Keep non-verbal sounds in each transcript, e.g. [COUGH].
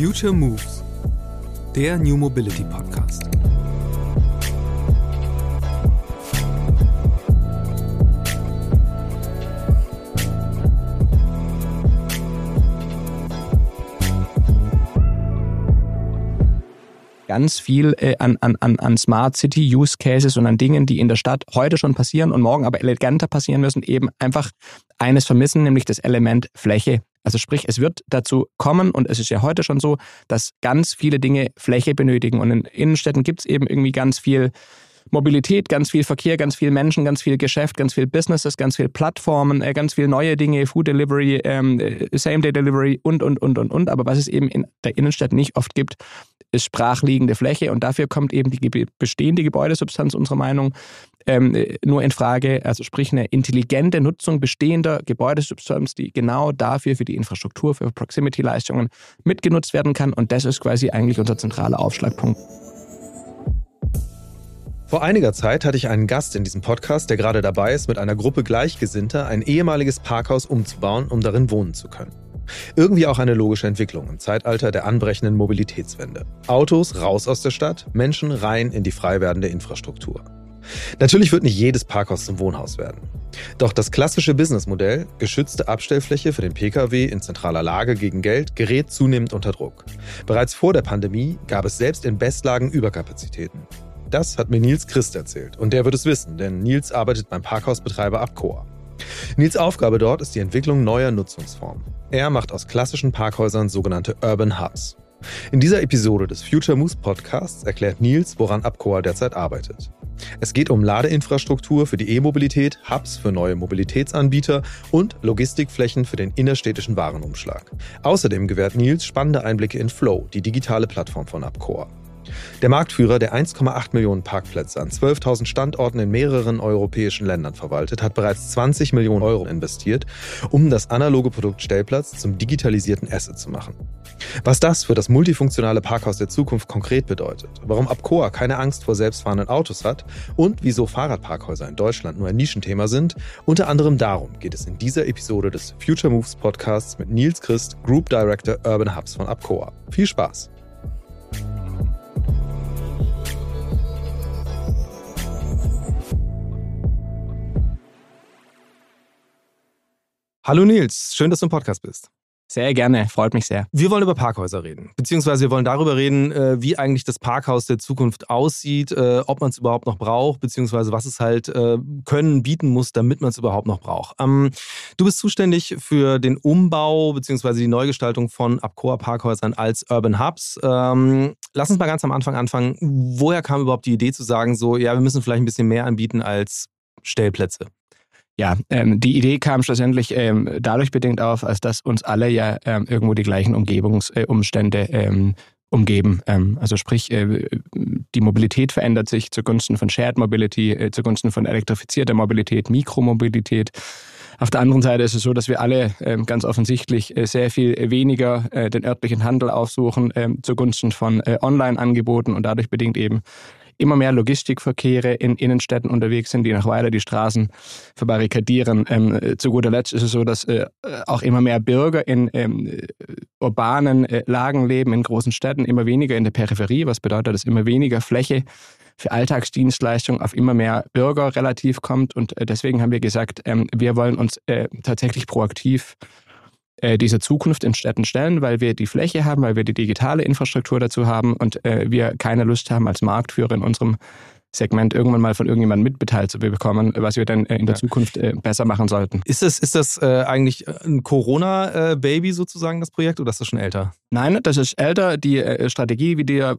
Future Moves, der New Mobility Podcast. ganz viel äh, an, an, an Smart City Use Cases und an Dingen, die in der Stadt heute schon passieren und morgen aber eleganter passieren müssen, eben einfach eines vermissen, nämlich das Element Fläche. Also sprich, es wird dazu kommen und es ist ja heute schon so, dass ganz viele Dinge Fläche benötigen und in Innenstädten gibt es eben irgendwie ganz viel Mobilität, ganz viel Verkehr, ganz viel Menschen, ganz viel Geschäft, ganz viel Businesses, ganz viel Plattformen, äh, ganz viel neue Dinge, Food Delivery, ähm, äh, Same-Day Delivery und, und, und, und, und. Aber was es eben in der Innenstadt nicht oft gibt, ist sprachliegende Fläche und dafür kommt eben die bestehende Gebäudesubstanz unserer Meinung ähm, nur in Frage, also sprich eine intelligente Nutzung bestehender Gebäudesubstanz, die genau dafür für die Infrastruktur, für Proximity-Leistungen mitgenutzt werden kann und das ist quasi eigentlich unser zentraler Aufschlagpunkt. Vor einiger Zeit hatte ich einen Gast in diesem Podcast, der gerade dabei ist, mit einer Gruppe Gleichgesinnter ein ehemaliges Parkhaus umzubauen, um darin wohnen zu können. Irgendwie auch eine logische Entwicklung im Zeitalter der anbrechenden Mobilitätswende. Autos raus aus der Stadt, Menschen rein in die frei werdende Infrastruktur. Natürlich wird nicht jedes Parkhaus zum Wohnhaus werden. Doch das klassische Businessmodell, geschützte Abstellfläche für den Pkw in zentraler Lage gegen Geld, gerät zunehmend unter Druck. Bereits vor der Pandemie gab es selbst in Bestlagen Überkapazitäten. Das hat mir Nils Christ erzählt und der wird es wissen, denn Nils arbeitet beim Parkhausbetreiber Abcoa. Nils Aufgabe dort ist die Entwicklung neuer Nutzungsformen. Er macht aus klassischen Parkhäusern sogenannte Urban Hubs. In dieser Episode des Future Moves Podcasts erklärt Nils, woran Abcoa derzeit arbeitet. Es geht um Ladeinfrastruktur für die E-Mobilität, Hubs für neue Mobilitätsanbieter und Logistikflächen für den innerstädtischen Warenumschlag. Außerdem gewährt Nils spannende Einblicke in Flow, die digitale Plattform von Abcoa. Der Marktführer, der 1,8 Millionen Parkplätze an 12.000 Standorten in mehreren europäischen Ländern verwaltet, hat bereits 20 Millionen Euro investiert, um das analoge Produkt Stellplatz zum digitalisierten Asset zu machen. Was das für das multifunktionale Parkhaus der Zukunft konkret bedeutet, warum Abcoa keine Angst vor selbstfahrenden Autos hat und wieso Fahrradparkhäuser in Deutschland nur ein Nischenthema sind, unter anderem darum geht es in dieser Episode des Future Moves Podcasts mit Nils Christ, Group Director Urban Hubs von Abcoa. Viel Spaß! Hallo Nils, schön, dass du im Podcast bist. Sehr gerne, freut mich sehr. Wir wollen über Parkhäuser reden, beziehungsweise wir wollen darüber reden, äh, wie eigentlich das Parkhaus der Zukunft aussieht, äh, ob man es überhaupt noch braucht, beziehungsweise was es halt äh, können, bieten muss, damit man es überhaupt noch braucht. Ähm, du bist zuständig für den Umbau beziehungsweise die Neugestaltung von Abcoa Parkhäusern als Urban Hubs. Ähm, lass uns mal ganz am Anfang anfangen. Woher kam überhaupt die Idee zu sagen, so, ja, wir müssen vielleicht ein bisschen mehr anbieten als Stellplätze? Ja, ähm, die Idee kam schlussendlich ähm, dadurch bedingt auf, als dass uns alle ja ähm, irgendwo die gleichen Umgebungsumstände äh, ähm, umgeben. Ähm, also sprich, äh, die Mobilität verändert sich zugunsten von Shared Mobility, äh, zugunsten von elektrifizierter Mobilität, Mikromobilität. Auf der anderen Seite ist es so, dass wir alle ähm, ganz offensichtlich äh, sehr viel weniger äh, den örtlichen Handel aufsuchen zugunsten von äh, Online-Angeboten und dadurch bedingt eben immer mehr Logistikverkehre in Innenstädten unterwegs sind, die noch weiter die Straßen verbarrikadieren. Ähm, zu guter Letzt ist es so, dass äh, auch immer mehr Bürger in ähm, urbanen äh, Lagen leben, in großen Städten, immer weniger in der Peripherie, was bedeutet, dass immer weniger Fläche für Alltagsdienstleistungen auf immer mehr Bürger relativ kommt. Und äh, deswegen haben wir gesagt, ähm, wir wollen uns äh, tatsächlich proaktiv äh, dieser Zukunft in Städten stellen, weil wir die Fläche haben, weil wir die digitale Infrastruktur dazu haben und äh, wir keine Lust haben, als Marktführer in unserem Segment irgendwann mal von irgendjemandem mitbeteiligt zu bekommen, was wir dann äh, in der ja. Zukunft äh, besser machen sollten. Ist das, ist das eigentlich ein Corona-Baby sozusagen, das Projekt, oder ist das schon älter? Nein, das ist älter. Die äh, Strategie, wie wir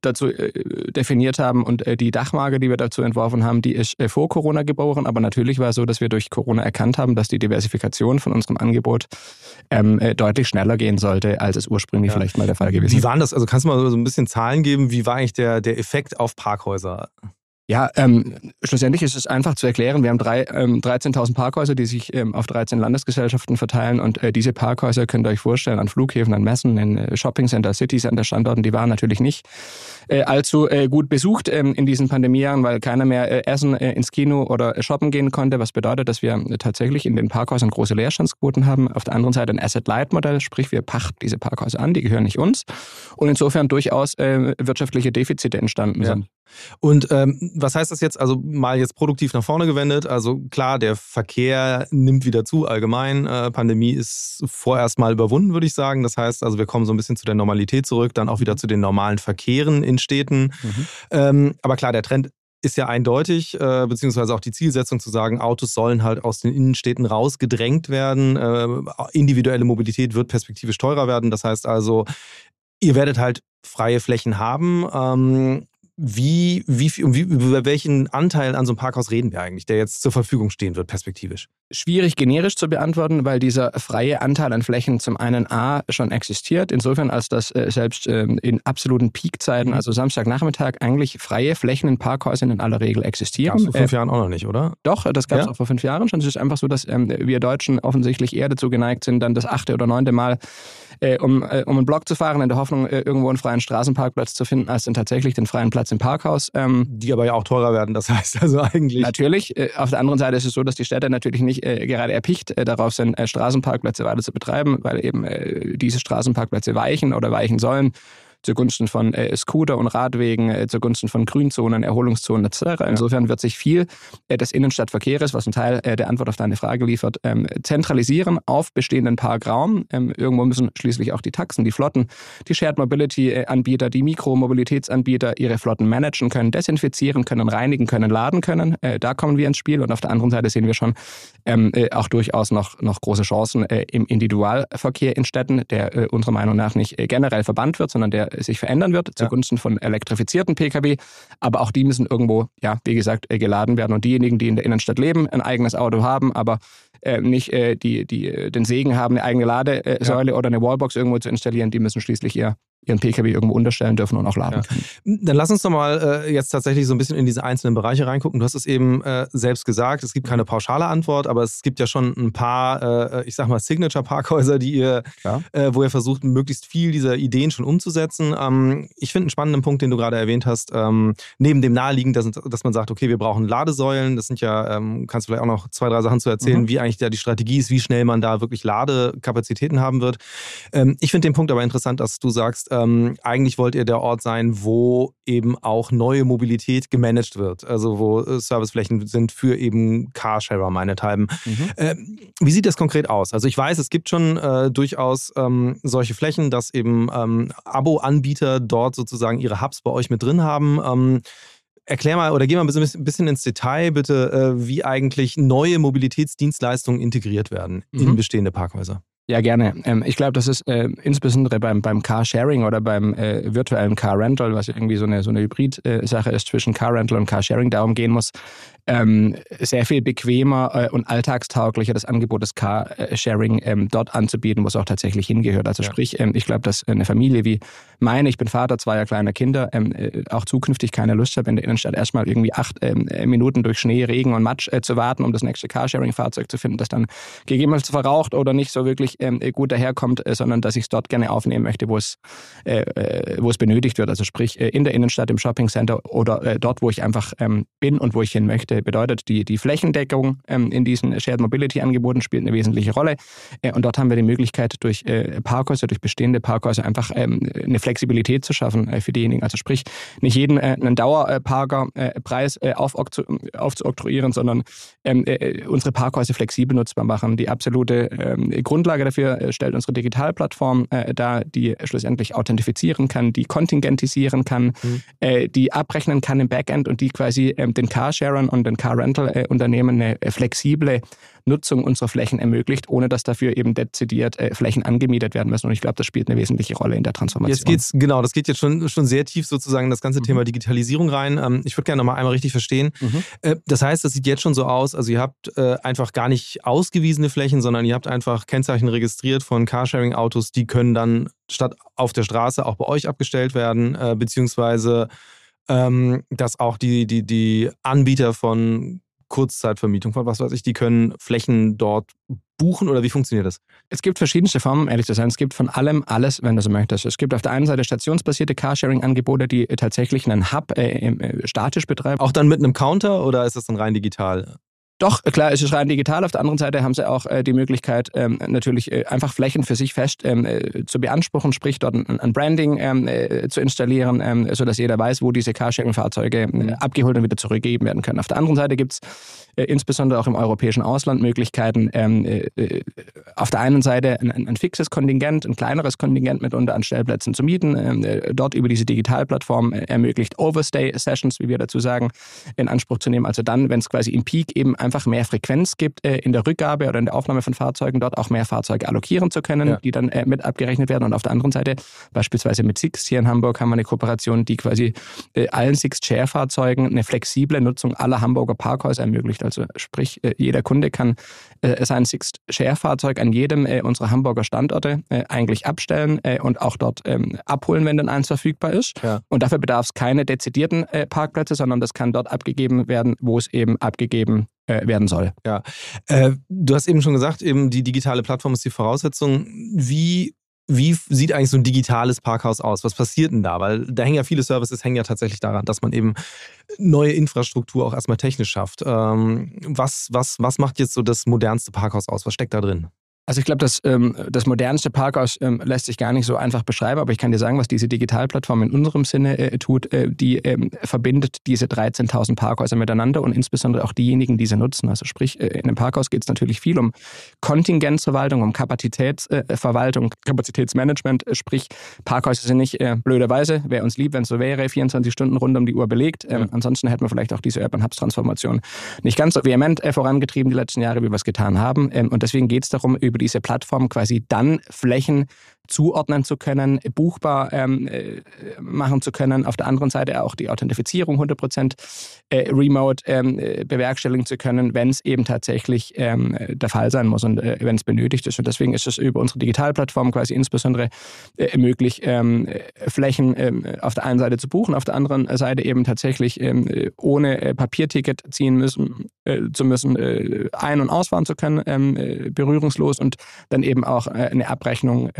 dazu äh, definiert haben und äh, die Dachmarke, die wir dazu entworfen haben, die ist vor Corona geboren. Aber natürlich war es so, dass wir durch Corona erkannt haben, dass die Diversifikation von unserem Angebot ähm, deutlich schneller gehen sollte, als es ursprünglich ja. vielleicht mal der Fall gewesen ist. Wie waren das? Also kannst du mal so ein bisschen Zahlen geben? Wie war eigentlich der, der Effekt auf Parkhäuser? Ja, ähm, schlussendlich ist es einfach zu erklären. Wir haben drei, ähm, 13.000 Parkhäuser, die sich ähm, auf 13 Landesgesellschaften verteilen und äh, diese Parkhäuser könnt ihr euch vorstellen an Flughäfen, an Messen, in äh, Shoppingcenter, Citycenter Standorten, die waren natürlich nicht äh, allzu äh, gut besucht ähm, in diesen Pandemiejahren, weil keiner mehr äh, essen, äh, ins Kino oder äh, shoppen gehen konnte, was bedeutet, dass wir äh, tatsächlich in den Parkhäusern große Leerstandsquoten haben. Auf der anderen Seite ein Asset-Light-Modell, sprich wir pachten diese Parkhäuser an, die gehören nicht uns und insofern durchaus äh, wirtschaftliche Defizite entstanden Ja. sind. Und ähm, was heißt das jetzt? Also mal jetzt produktiv nach vorne gewendet. Also klar, der Verkehr nimmt wieder zu allgemein. Äh, Pandemie ist vorerst mal überwunden, würde ich sagen. Das heißt also, wir kommen so ein bisschen zu der Normalität zurück, dann auch wieder zu den normalen Verkehren in Städten. Ähm, aber klar, der Trend ist ja eindeutig, äh, beziehungsweise auch die Zielsetzung zu sagen, Autos sollen halt aus den Innenstädten rausgedrängt werden. Äh, individuelle Mobilität wird perspektivisch teurer werden. Das heißt also, ihr werdet halt freie Flächen haben. Ähm, wie, wie, wie, über welchen Anteil an so einem Parkhaus reden wir eigentlich, der jetzt zur Verfügung stehen wird, perspektivisch? schwierig generisch zu beantworten, weil dieser freie Anteil an Flächen zum einen A schon existiert, insofern als dass äh, selbst ähm, in absoluten Peakzeiten, also Samstagnachmittag, eigentlich freie Flächen in Parkhäusern in aller Regel Gab existieren. es vor fünf Äh, Jahren auch noch nicht, oder? doch, das gab es Ja? auch vor fünf Jahren schon. Es ist einfach so, dass ähm, wir Deutschen offensichtlich eher dazu geneigt sind, dann das achte oder neunte Mal äh, um, äh, um einen Block zu fahren, in der Hoffnung, äh, irgendwo einen freien Straßenparkplatz zu finden, als dann tatsächlich den freien Platz im Parkhaus. Ähm, Die aber ja auch teurer werden. Das [LAUGHS] heißt also eigentlich. Natürlich. Äh, Auf der anderen Seite ist es so, dass die Städte natürlich nicht äh, gerade erpicht äh, darauf sind, äh, Straßenparkplätze weiter zu betreiben, weil eben äh, diese Straßenparkplätze weichen oder weichen sollen zugunsten von äh, Scooter- und Radwegen, äh, zugunsten von Grünzonen, Erholungszonen etc. Insofern wird sich viel äh, des Innenstadtverkehrs, was ein Teil äh, der Antwort auf deine Frage liefert, ähm, zentralisieren auf bestehenden Parkraum. Ähm, irgendwo müssen schließlich auch die Taxen, die Flotten, die Shared Mobility-Anbieter, die Mikromobilitätsanbieter ihre Flotten managen können, desinfizieren können, reinigen können, laden können. Äh, da kommen wir ins Spiel und auf der anderen Seite sehen wir schon ähm, äh, auch durchaus noch, noch große Chancen äh, im Individualverkehr in Städten, der äh, unserer Meinung nach nicht äh, generell verbannt wird, sondern der äh, sich verändern wird zugunsten von elektrifizierten Pkw. Aber auch die müssen irgendwo, ja, wie gesagt, äh, geladen werden. Und diejenigen, die in der Innenstadt leben, ein eigenes Auto haben, aber äh, nicht äh, die, die, äh, den Segen haben, eine eigene Ladesäule oder eine Wallbox irgendwo zu installieren, die müssen schließlich ihr, ihren Pkw irgendwo unterstellen dürfen und auch laden Ja. können. Dann lass uns doch mal äh, jetzt tatsächlich so ein bisschen in diese einzelnen Bereiche reingucken. Du hast es eben äh, selbst gesagt, es gibt keine pauschale Antwort, aber es gibt ja schon ein paar, äh, ich sag mal, Signature-Parkhäuser, die ihr, Ja. äh, wo ihr versucht, möglichst viel dieser Ideen schon umzusetzen. Ähm, ich finde einen spannenden Punkt, den du gerade erwähnt hast, ähm, neben dem naheliegend, dass, dass man sagt, okay, wir brauchen Ladesäulen. Das sind ja, ähm, kannst du vielleicht auch noch zwei, drei Sachen zu erzählen, Mhm. wie eigentlich da die Strategie ist, wie schnell man da wirklich Ladekapazitäten haben wird. Ähm, ich finde den Punkt aber interessant, dass du sagst, ähm, eigentlich wollt ihr der Ort sein, wo eben auch neue Mobilität gemanagt wird. Also wo äh, Serviceflächen sind für eben Carsharer meinethalben. Ähm, wie sieht das konkret aus? Also ich weiß, es gibt schon äh, durchaus ähm, solche Flächen, dass eben ähm, Abo-Anbieter dort sozusagen ihre Hubs bei euch mit drin haben. Ähm, Erklär mal oder geh mal ein bisschen, ins Detail bitte, äh, wie eigentlich neue Mobilitätsdienstleistungen integriert werden in Mhm. bestehende Parkhäuser. Ja, gerne. Ähm, ich glaube, das ist äh, insbesondere beim, beim Carsharing oder beim äh, virtuellen Car Rental, was irgendwie so eine, so eine Hybrid-Sache ist zwischen Car Rental und Carsharing, darum gehen muss, ähm, sehr viel bequemer äh, und alltagstauglicher das Angebot des Carsharing ähm, dort anzubieten, wo es auch tatsächlich hingehört. Also Ja. sprich, ähm, ich glaube, dass eine Familie wie meine, ich bin Vater zweier kleiner Kinder, ähm, äh, auch zukünftig keine Lust hat, in der Innenstadt erstmal irgendwie acht ähm, äh, Minuten durch Schnee, Regen und Matsch äh, zu warten, um das nächste Carsharing-Fahrzeug zu finden, das dann gegebenenfalls verraucht oder nicht so wirklich ähm, gut daherkommt, äh, sondern dass ich es dort gerne aufnehmen möchte, wo es, äh, äh, wo es benötigt wird. Also sprich äh, in der Innenstadt, im Shoppingcenter oder äh, dort, wo ich einfach bin und wo ich hin möchte. Bedeutet, die, die Flächendeckung ähm, in diesen Shared Mobility Angeboten spielt eine wesentliche Rolle. Äh, und dort haben wir die Möglichkeit, durch äh, Parkhäuser, durch bestehende Parkhäuser einfach ähm, eine Flexibilität zu schaffen äh, für diejenigen. Also sprich, nicht jeden äh, einen Dauerparkerpreis äh, aufzuoktroyieren, sondern ähm, äh, unsere Parkhäuser flexibel nutzbar machen. Die absolute Grundlage dafür äh, stellt unsere Digitalplattform äh, dar, die schlussendlich authentifizieren kann, die kontingentisieren kann, Mhm. äh, die abrechnen kann im Backend und die quasi den Carsharern und den Car-Rental-Unternehmen eine äh, flexible Nutzung unserer Flächen ermöglicht, ohne dass dafür eben dezidiert äh, Flächen angemietet werden müssen. Und ich glaube, das spielt eine wesentliche Rolle in der Transformation. Jetzt geht's, genau, das geht jetzt schon, schon sehr tief sozusagen in das ganze Mhm. Thema Digitalisierung rein. Ähm, ich würde gerne nochmal einmal richtig verstehen. Mhm. Äh, das heißt, das sieht jetzt schon so aus, also ihr habt einfach gar nicht ausgewiesene Flächen, sondern ihr habt einfach Kennzeichen registriert von Carsharing-Autos, die können dann statt auf der Straße auch bei euch abgestellt werden, beziehungsweise ähm, dass auch die, die, die Anbieter von Kurzzeitvermietung von was weiß ich, die können Flächen dort buchen oder wie funktioniert das? Es gibt verschiedenste Formen, ehrlich zu sein. Es gibt von allem alles, wenn du so möchtest. Es gibt auf der einen Seite stationsbasierte Carsharing-Angebote, die tatsächlich einen Hub äh, äh, statisch betreiben. Auch dann mit einem Counter oder ist das dann rein digital? Doch, klar, es ist rein digital. Auf der anderen Seite haben sie auch äh, die Möglichkeit, ähm, natürlich äh, einfach Flächen für sich fest ähm, äh, zu beanspruchen, sprich dort ein, ein Branding ähm, äh, zu installieren, ähm, sodass jeder weiß, wo diese Carsharing-Fahrzeuge äh, abgeholt und wieder zurückgegeben werden können. Auf der anderen Seite gibt's insbesondere auch im europäischen Ausland Möglichkeiten, ähm, äh, auf der einen Seite ein, ein, fixes Kontingent, ein kleineres Kontingent mitunter an Stellplätzen zu mieten, ähm, dort über diese Digitalplattform ermöglicht Overstay-Sessions, wie wir dazu sagen, in Anspruch zu nehmen. Also dann, wenn es quasi im Peak eben einfach mehr Frequenz gibt äh, in der Rückgabe oder in der Aufnahme von Fahrzeugen, dort auch mehr Fahrzeuge allokieren zu können, ja. die dann äh, mit abgerechnet werden. Und auf der anderen Seite, beispielsweise mit Six hier in Hamburg, haben wir eine Kooperation, die quasi äh, allen Six-Share-Fahrzeugen eine flexible Nutzung aller Hamburger Parkhäuser ermöglicht. Also sprich, äh, jeder Kunde kann äh, sein Six-Share-Fahrzeug an jedem äh, unserer Hamburger Standorte eigentlich abstellen und auch dort ähm, abholen, wenn dann eins verfügbar ist. Ja. Und dafür bedarf es keine dezidierten Parkplätze, sondern das kann dort abgegeben werden, wo es eben abgegeben werden soll. Ja, du hast eben schon gesagt, eben die digitale Plattform ist die Voraussetzung. Wie wie sieht eigentlich so ein digitales Parkhaus aus? Was passiert denn da? Weil da hängen ja viele Services, hängen ja tatsächlich daran, dass man eben neue Infrastruktur auch erstmal technisch schafft. Ähm, was, was, was macht jetzt so das modernste Parkhaus aus? Was steckt da drin? Also ich glaube, das, ähm, das modernste Parkhaus ähm, lässt sich gar nicht so einfach beschreiben, aber ich kann dir sagen, was diese Digitalplattform in unserem Sinne äh, tut. Äh, die ähm, verbindet diese 13.000 Parkhäuser miteinander und insbesondere auch diejenigen, die sie nutzen. Also sprich, äh, in einem Parkhaus geht es natürlich viel um Kontingenzverwaltung, um Kapazitätsverwaltung, äh, Kapazitätsmanagement. Sprich, Parkhäuser sind nicht äh, blöderweise, wäre uns lieb, wenn es so wäre, 24 Stunden rund um die Uhr belegt. Ähm, ja. Ansonsten hätten wir vielleicht auch diese Urban Hubs Transformation nicht ganz so vehement äh, vorangetrieben die letzten Jahre, wie wir es getan haben. Ähm, und deswegen geht es darum, über über diese Plattform quasi dann Flächen zuordnen zu können, buchbar ähm, äh, machen zu können. Auf der anderen Seite auch die Authentifizierung 100% äh, remote ähm, äh, bewerkstelligen zu können, wenn es eben tatsächlich ähm, der Fall sein muss und äh, wenn es benötigt ist. Und deswegen ist es über unsere Digitalplattform quasi insbesondere äh, möglich, ähm, Flächen ähm, auf der einen Seite zu buchen, auf der anderen Seite eben tatsächlich ähm, ohne Papierticket ziehen müssen, zu müssen, ein- und ausfahren zu können, berührungslos und dann eben auch eine Abrechnung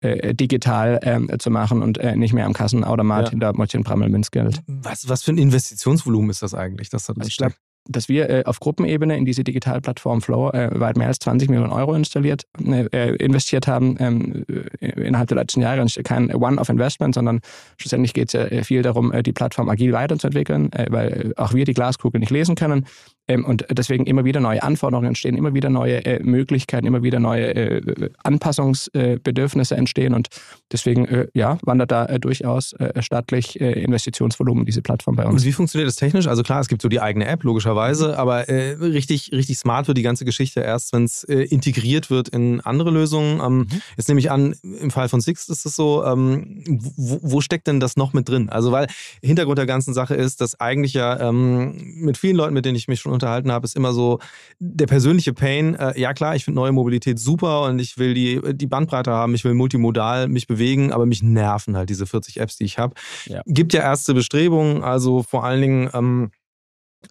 äh, digital ähm, zu machen und äh, nicht mehr am Kassenautomat ja. hinter Mäutchen Prammel Münzgeld. Was, was für ein Investitionsvolumen ist das eigentlich, das also steckt? dass wir äh, auf Gruppenebene in diese Digitalplattform Flow äh, weit mehr als 20 Millionen Euro installiert, äh, investiert haben ähm, äh, innerhalb der letzten Jahre. Und kein One-off-Investment, sondern schlussendlich geht es ja äh, viel darum, äh, die Plattform agil weiterzuentwickeln, weil auch wir die Glaskugel nicht lesen können. Ähm, und deswegen immer wieder neue Anforderungen entstehen, immer wieder neue äh, Möglichkeiten, immer wieder neue äh, Anpassungsbedürfnisse entstehen. Und deswegen äh, ja, wandert da durchaus stattlich Investitionsvolumen diese Plattform bei uns. Und wie funktioniert das technisch? Also klar, es gibt so die eigene App, logischerweise, aber richtig, richtig smart wird die ganze Geschichte erst, wenn es integriert wird in andere Lösungen. Ähm, mhm. Jetzt nehme ich an, im Fall von Six ist es so, ähm, wo, wo, steckt denn das noch mit drin? Also weil Hintergrund der ganzen Sache ist, dass eigentlich ja ähm, mit vielen Leuten, mit denen ich mich schon unterhalten habe, ist immer so der persönliche Pain. Äh, ja klar, ich finde neue Mobilität super und ich will die, die Bandbreite haben, ich will multimodal mich bewegen, aber mich nerven halt diese 40 Apps, die ich habe. Ja. Gibt ja erste Bestrebungen, also vor allen Dingen ähm,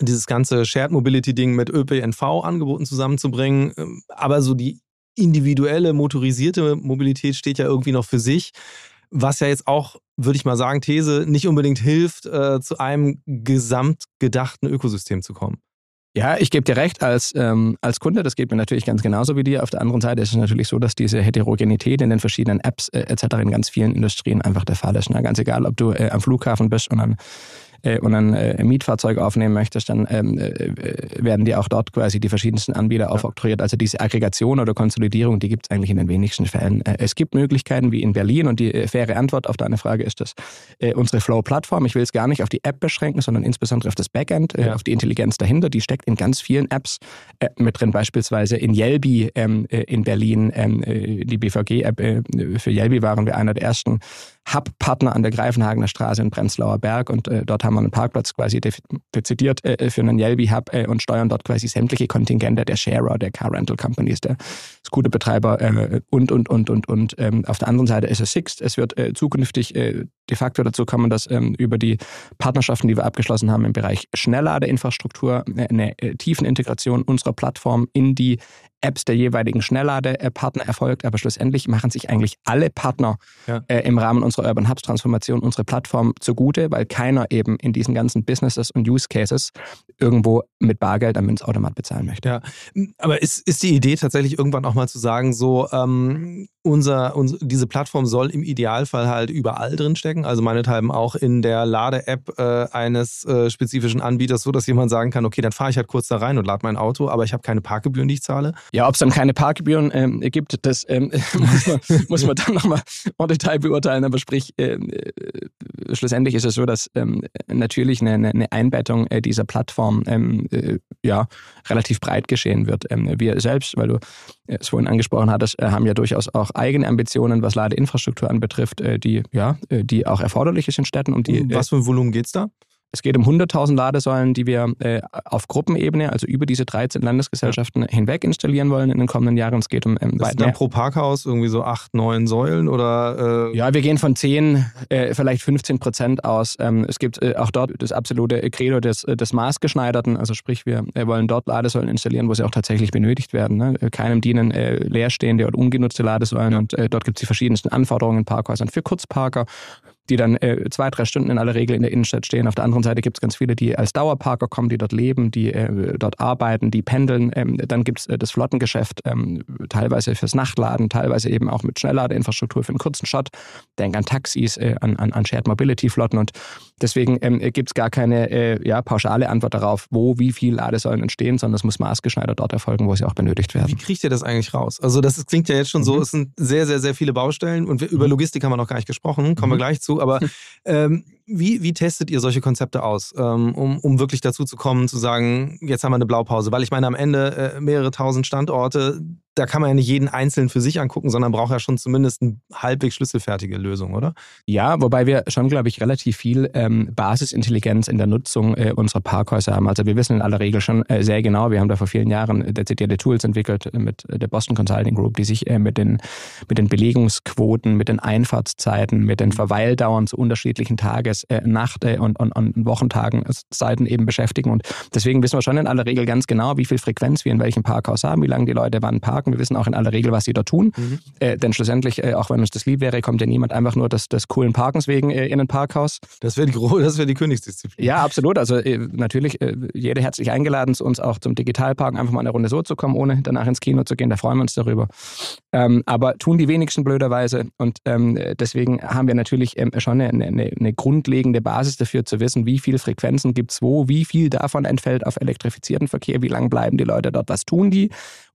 dieses ganze Shared Mobility Ding mit ÖPNV-Angeboten zusammenzubringen, ähm, aber so die individuelle motorisierte Mobilität steht ja irgendwie noch für sich was ja jetzt auch, würde ich mal sagen, These nicht unbedingt hilft, äh, zu einem gesamtgedachten Ökosystem zu kommen. Ja, ich gebe dir recht, als, ähm, als Kunde, das geht mir natürlich ganz genauso wie dir. Auf der anderen Seite ist es natürlich so, dass diese Heterogenität in den verschiedenen Apps äh, etc. in ganz vielen Industrien einfach der Fall ist. Ne? Ganz egal, ob du äh, am Flughafen bist und dann äh, und ein äh, Mietfahrzeug aufnehmen möchtest, dann ähm, äh, werden dir auch dort quasi die verschiedensten Anbieter aufoktroyiert. Also diese Aggregation oder Konsolidierung, die gibt es eigentlich in den wenigsten Fällen. Äh, es gibt Möglichkeiten wie in Berlin und die äh, faire Antwort auf deine Frage ist das äh, unsere Flow-Plattform. Ich will es gar nicht auf die App beschränken, sondern insbesondere auf das Backend, ja. auf die Intelligenz dahinter. Die steckt in ganz vielen Apps mit drin, beispielsweise in Yelby ähm, in Berlin. Ähm, die BVG-App für Yelby waren wir einer der ersten Hub-Partner an der Greifenhagener Straße in Prenzlauer Berg und äh, dort haben wir einen Parkplatz quasi dezidiert äh, für einen Yelby-Hub äh, und steuern dort quasi sämtliche Kontingente der Sharer, der Car Rental Companies, der Scooterbetreiber äh, und, und, und, und, und. Ähm, auf der anderen Seite ist es Sixt. Es wird äh, zukünftig äh, de facto dazu kommen, dass ähm, über die Partnerschaften, die wir abgeschlossen haben im Bereich Schnellladeinfrastruktur, äh, eine äh, tiefen Integration unserer Plattform in die Apps der jeweiligen Schnellladepartner erfolgt, aber schlussendlich machen sich eigentlich alle Partner ja. äh, im Rahmen unserer Urban Hubs Transformation unsere Plattform zugute, weil keiner eben in diesen ganzen Businesses und Use Cases irgendwo mit Bargeld am Münzautomat bezahlen möchte. Ja, aber ist, ist die Idee tatsächlich irgendwann auch mal zu sagen, so ähm, unser, unser, diese Plattform soll im Idealfall halt überall drinstecken, also meinethalben auch in der Lade-App äh, eines äh, spezifischen Anbieters, so dass jemand sagen kann, okay, dann fahre ich halt kurz da rein und lade mein Auto, aber ich habe keine Parkgebühren, die ich zahle. Ja, ob es dann keine Parkgebühren ähm, gibt, das ähm, [LAUGHS] muss, man, muss man dann nochmal en Detail beurteilen. Aber sprich, ähm, äh, schlussendlich ist es so, dass ähm, natürlich eine, eine Einbettung äh, dieser Plattform ähm, äh, ja, relativ breit geschehen wird. Ähm, wir selbst, weil du es vorhin angesprochen hattest, äh, haben ja durchaus auch eigene Ambitionen, was Ladeinfrastruktur anbetrifft, äh, die, ja, die auch erforderlich ist in Städten. Um die, was für ein Volumen geht es da? Es geht um 100.000 Ladesäulen, die wir äh, auf Gruppenebene, also über diese 13 Landesgesellschaften ja. hinweg installieren wollen in den kommenden Jahren. Es geht um ähm, das ist dann pro Parkhaus irgendwie so acht, neun Säulen oder? Äh ja, wir gehen von 10, äh, vielleicht 15 Prozent aus. Ähm, es gibt äh, auch dort das absolute Credo des, äh, des Maßgeschneiderten, also sprich, wir wollen dort Ladesäulen installieren, wo sie auch tatsächlich benötigt werden. Ne? Keinem dienen äh, leerstehende oder ungenutzte Ladesäulen ja. und dort gibt es die verschiedensten Anforderungen in Parkhäusern für Kurzparker die dann äh, zwei, drei Stunden in aller Regel in der Innenstadt stehen. Auf der anderen Seite gibt es ganz viele, die als Dauerparker kommen, die dort leben, die äh, dort arbeiten, die pendeln. Ähm, dann gibt es äh, das Flottengeschäft, ähm, teilweise fürs Nachtladen, teilweise eben auch mit Schnellladeinfrastruktur für einen kurzen Shot. Denk an Taxis, äh, an, an, an Shared Mobility Flotten und deswegen ähm, gibt es gar keine äh, ja, pauschale Antwort darauf, wo wie viel Ladesäulen entstehen, sondern es muss maßgeschneidert dort erfolgen, wo sie auch benötigt werden. Wie kriegt ihr das eigentlich raus? Also das klingt ja jetzt schon mhm. so, es sind sehr, sehr, sehr viele Baustellen und wir, über mhm. Logistik haben wir noch gar nicht gesprochen, kommen mhm. wir gleich zu aber [LAUGHS] ähm, wie, wie testet ihr solche Konzepte aus, ähm, um, um wirklich dazu zu kommen, zu sagen, jetzt haben wir eine Blaupause? Weil ich meine, am Ende äh, mehrere tausend Standorte, da kann man ja nicht jeden einzeln für sich angucken, sondern braucht ja schon zumindest eine halbwegs schlüsselfertige Lösung, oder? Ja, wobei wir schon, glaube ich, relativ viel ähm, Basisintelligenz in der Nutzung äh, unserer Parkhäuser haben. Also wir wissen in aller Regel schon äh, sehr genau, wir haben da vor vielen Jahren dezidierte Tools entwickelt mit der Boston Consulting Group, die sich äh, mit, den, mit den Belegungsquoten, mit den Einfahrtszeiten, mit den Verweildauern zu unterschiedlichen Tages, äh, Nacht- äh, und, und, und Wochentagen äh, Zeiten eben beschäftigen. Und deswegen wissen wir schon in aller Regel ganz genau, wie viel Frequenz wir in welchem Parkhaus haben, wie lange die Leute wann parken. Wir wissen auch in aller Regel, was sie dort tun. Mhm. Äh, denn schlussendlich, äh, auch wenn uns das lieb wäre, kommt ja niemand einfach nur des, des coolen Parkens wegen äh, in ein Parkhaus. Das wäre die, wär die Königsdisziplin. Ja, absolut. Also natürlich, jeder herzlich eingeladen, zu uns auch zum Digitalparken einfach mal eine Runde so zu kommen, ohne danach ins Kino zu gehen. Da freuen wir uns darüber. Ähm, aber tun die wenigsten blöderweise. Und ähm, deswegen haben wir natürlich ähm, schon eine, eine, eine grundlegende Basis dafür zu wissen, wie viele Frequenzen gibt es wo, wie viel davon entfällt auf elektrifizierten Verkehr, wie lange bleiben die Leute dort, was tun die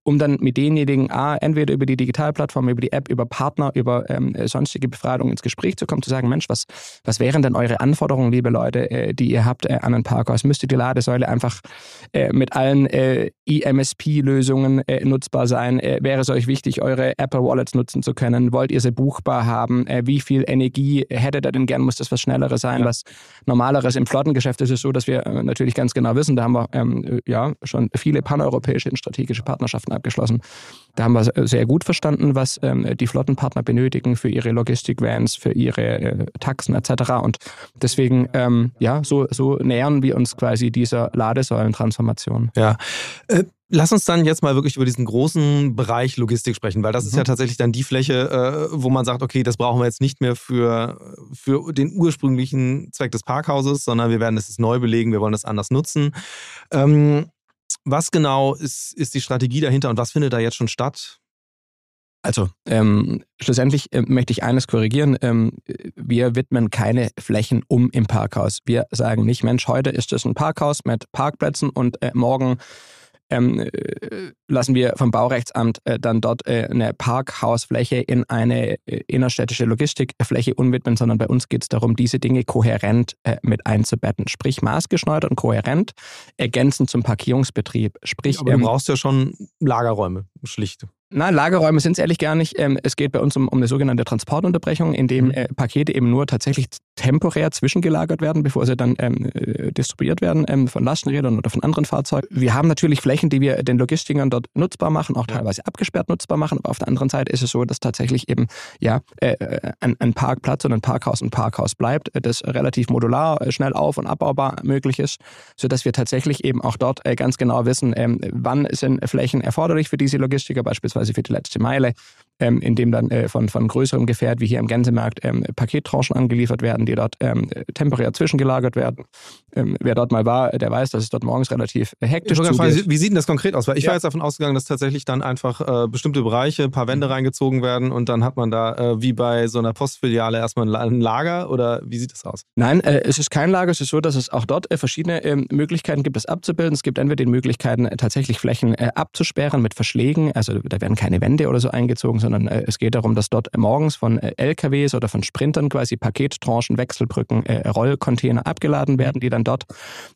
um dann mit denjenigen A, entweder über die Digitalplattform, über die App, über Partner, über ähm, sonstige Befragungen ins Gespräch zu kommen, zu sagen, Mensch, was, was wären denn eure Anforderungen, liebe Leute, äh, die ihr habt äh, an ein Parkhaus? Müsste die Ladesäule einfach äh, mit allen äh, EMSP-Lösungen äh, nutzbar sein? Äh, wäre es euch wichtig, eure Apple Wallets nutzen zu können? Wollt ihr sie buchbar haben? wie viel Energie hättet ihr denn gern? Muss das was Schnelleres sein, ja. was Normaleres? Im Flottengeschäft ist es so, dass wir natürlich ganz genau wissen, da haben wir ähm, ja schon viele paneuropäische und strategische Partnerschaften abgeschlossen. Da haben wir sehr gut verstanden, was ähm, die Flottenpartner benötigen für ihre Logistik-Vans, für ihre äh, Taxen etc. Und deswegen, ähm, ja, so, so nähern wir uns quasi dieser Ladesäulentransformation. Ja. Äh Lass uns dann jetzt mal wirklich über diesen großen Bereich Logistik sprechen, weil das mhm. ist ja mhm. tatsächlich dann die Fläche, äh, wo man sagt, okay, das brauchen wir jetzt nicht mehr für, für den ursprünglichen Zweck des Parkhauses, sondern wir werden es neu belegen, wir wollen das anders nutzen. Ähm, was genau ist, ist die Strategie dahinter und was findet da jetzt schon statt? Also, ähm, schlussendlich äh, möchte ich eines korrigieren. Ähm, wir widmen keine Flächen um im Parkhaus. Wir sagen nicht, Mensch, heute ist es ein Parkhaus mit Parkplätzen und äh, morgen ähm, äh, lassen wir vom Baurechtsamt äh, dann dort äh, eine Parkhausfläche in eine äh, innerstädtische Logistikfläche umwidmen, sondern bei uns geht es darum, diese Dinge kohärent äh, mit einzubetten. Sprich maßgeschneidert und kohärent ergänzend zum Parkierungsbetrieb. Sprich, Aber du ähm, brauchst ja schon Lagerräume, schlicht. Nein, Lagerräume sind es ehrlich gar nicht. Ähm, es geht bei uns um, um eine sogenannte Transportunterbrechung, in dem mhm. äh, Pakete eben nur tatsächlich temporär zwischengelagert werden, bevor sie dann ähm, äh, distribuiert werden ähm, von Lastenrädern oder von anderen Fahrzeugen. Wir haben natürlich Flächen, die wir den Logistikern dort nutzbar machen, auch teilweise abgesperrt nutzbar machen. Aber auf der anderen Seite ist es so, dass tatsächlich eben ja äh, äh ein, ein, Parkplatz und ein Parkhaus ein Parkhaus bleibt, das relativ modular, äh, schnell auf- und abbaubar möglich ist, sodass wir tatsächlich eben auch dort äh, ganz genau wissen, ähm, wann sind Flächen erforderlich für diese Logistiker, beispielsweise für die letzte Meile, ähm, in dem dann äh, von, von größerem Gefährt wie hier im Gänsemarkt ähm, Pakettranchen angeliefert werden, die dort ähm, temporär zwischengelagert werden. Ähm, wer dort mal war, der weiß, dass es dort morgens relativ hektisch ist. Wie sieht denn das konkret aus? Weil ich ja. war jetzt davon ausgegangen, dass tatsächlich dann einfach äh, bestimmte Bereiche, ein paar Wände mhm. reingezogen werden und dann hat man da äh, wie bei so einer Postfiliale erstmal ein Lager oder wie sieht das aus? Nein, äh, es ist kein Lager. Es ist so, dass es auch dort äh, verschiedene ähm, Möglichkeiten gibt, das abzubilden. Es gibt entweder die Möglichkeiten, äh, tatsächlich Flächen abzusperren mit Verschlägen. Also da werden keine Wände oder so eingezogen, sondern äh, es geht darum, dass dort morgens von äh, LKWs oder von Sprintern quasi Pakettranchen, Wechselbrücken, äh, Rollcontainer abgeladen werden, die dann dort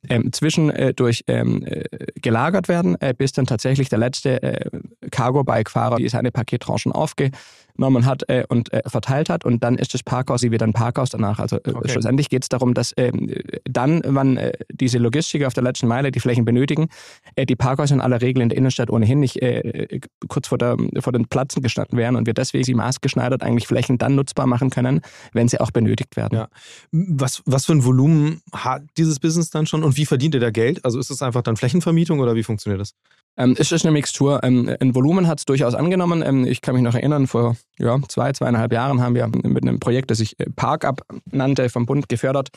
ähm, zwischendurch ähm, gelagert werden, bis dann tatsächlich der letzte Cargo-Bike-Fahrer seine Pakettranchen aufge genommen hat äh, und äh, verteilt hat. Und dann ist das Parkhaus wie wieder ein Parkhaus danach. Also äh, okay. schlussendlich geht es darum, dass ähm, dann, wann äh, diese Logistiker auf der letzten Meile die Flächen benötigen, äh, die Parkhäuser in aller Regel in der Innenstadt ohnehin nicht äh, kurz vor, der, vor den Platzen gestanden wären und wir deswegen sie maßgeschneidert eigentlich Flächen dann nutzbar machen können, wenn sie auch benötigt werden. Ja. Was, was für ein Volumen hat dieses Business dann schon und wie verdient ihr da Geld? Also ist es einfach dann Flächenvermietung oder wie funktioniert das? Ähm, es ist eine Mixtur. Ähm, ein Volumen hat es durchaus angenommen. Ähm, ich kann mich noch erinnern, vor ja, zwei, zweieinhalb Jahren haben wir mit einem Projekt, das sich äh, Parkup nannte, vom Bund gefördert,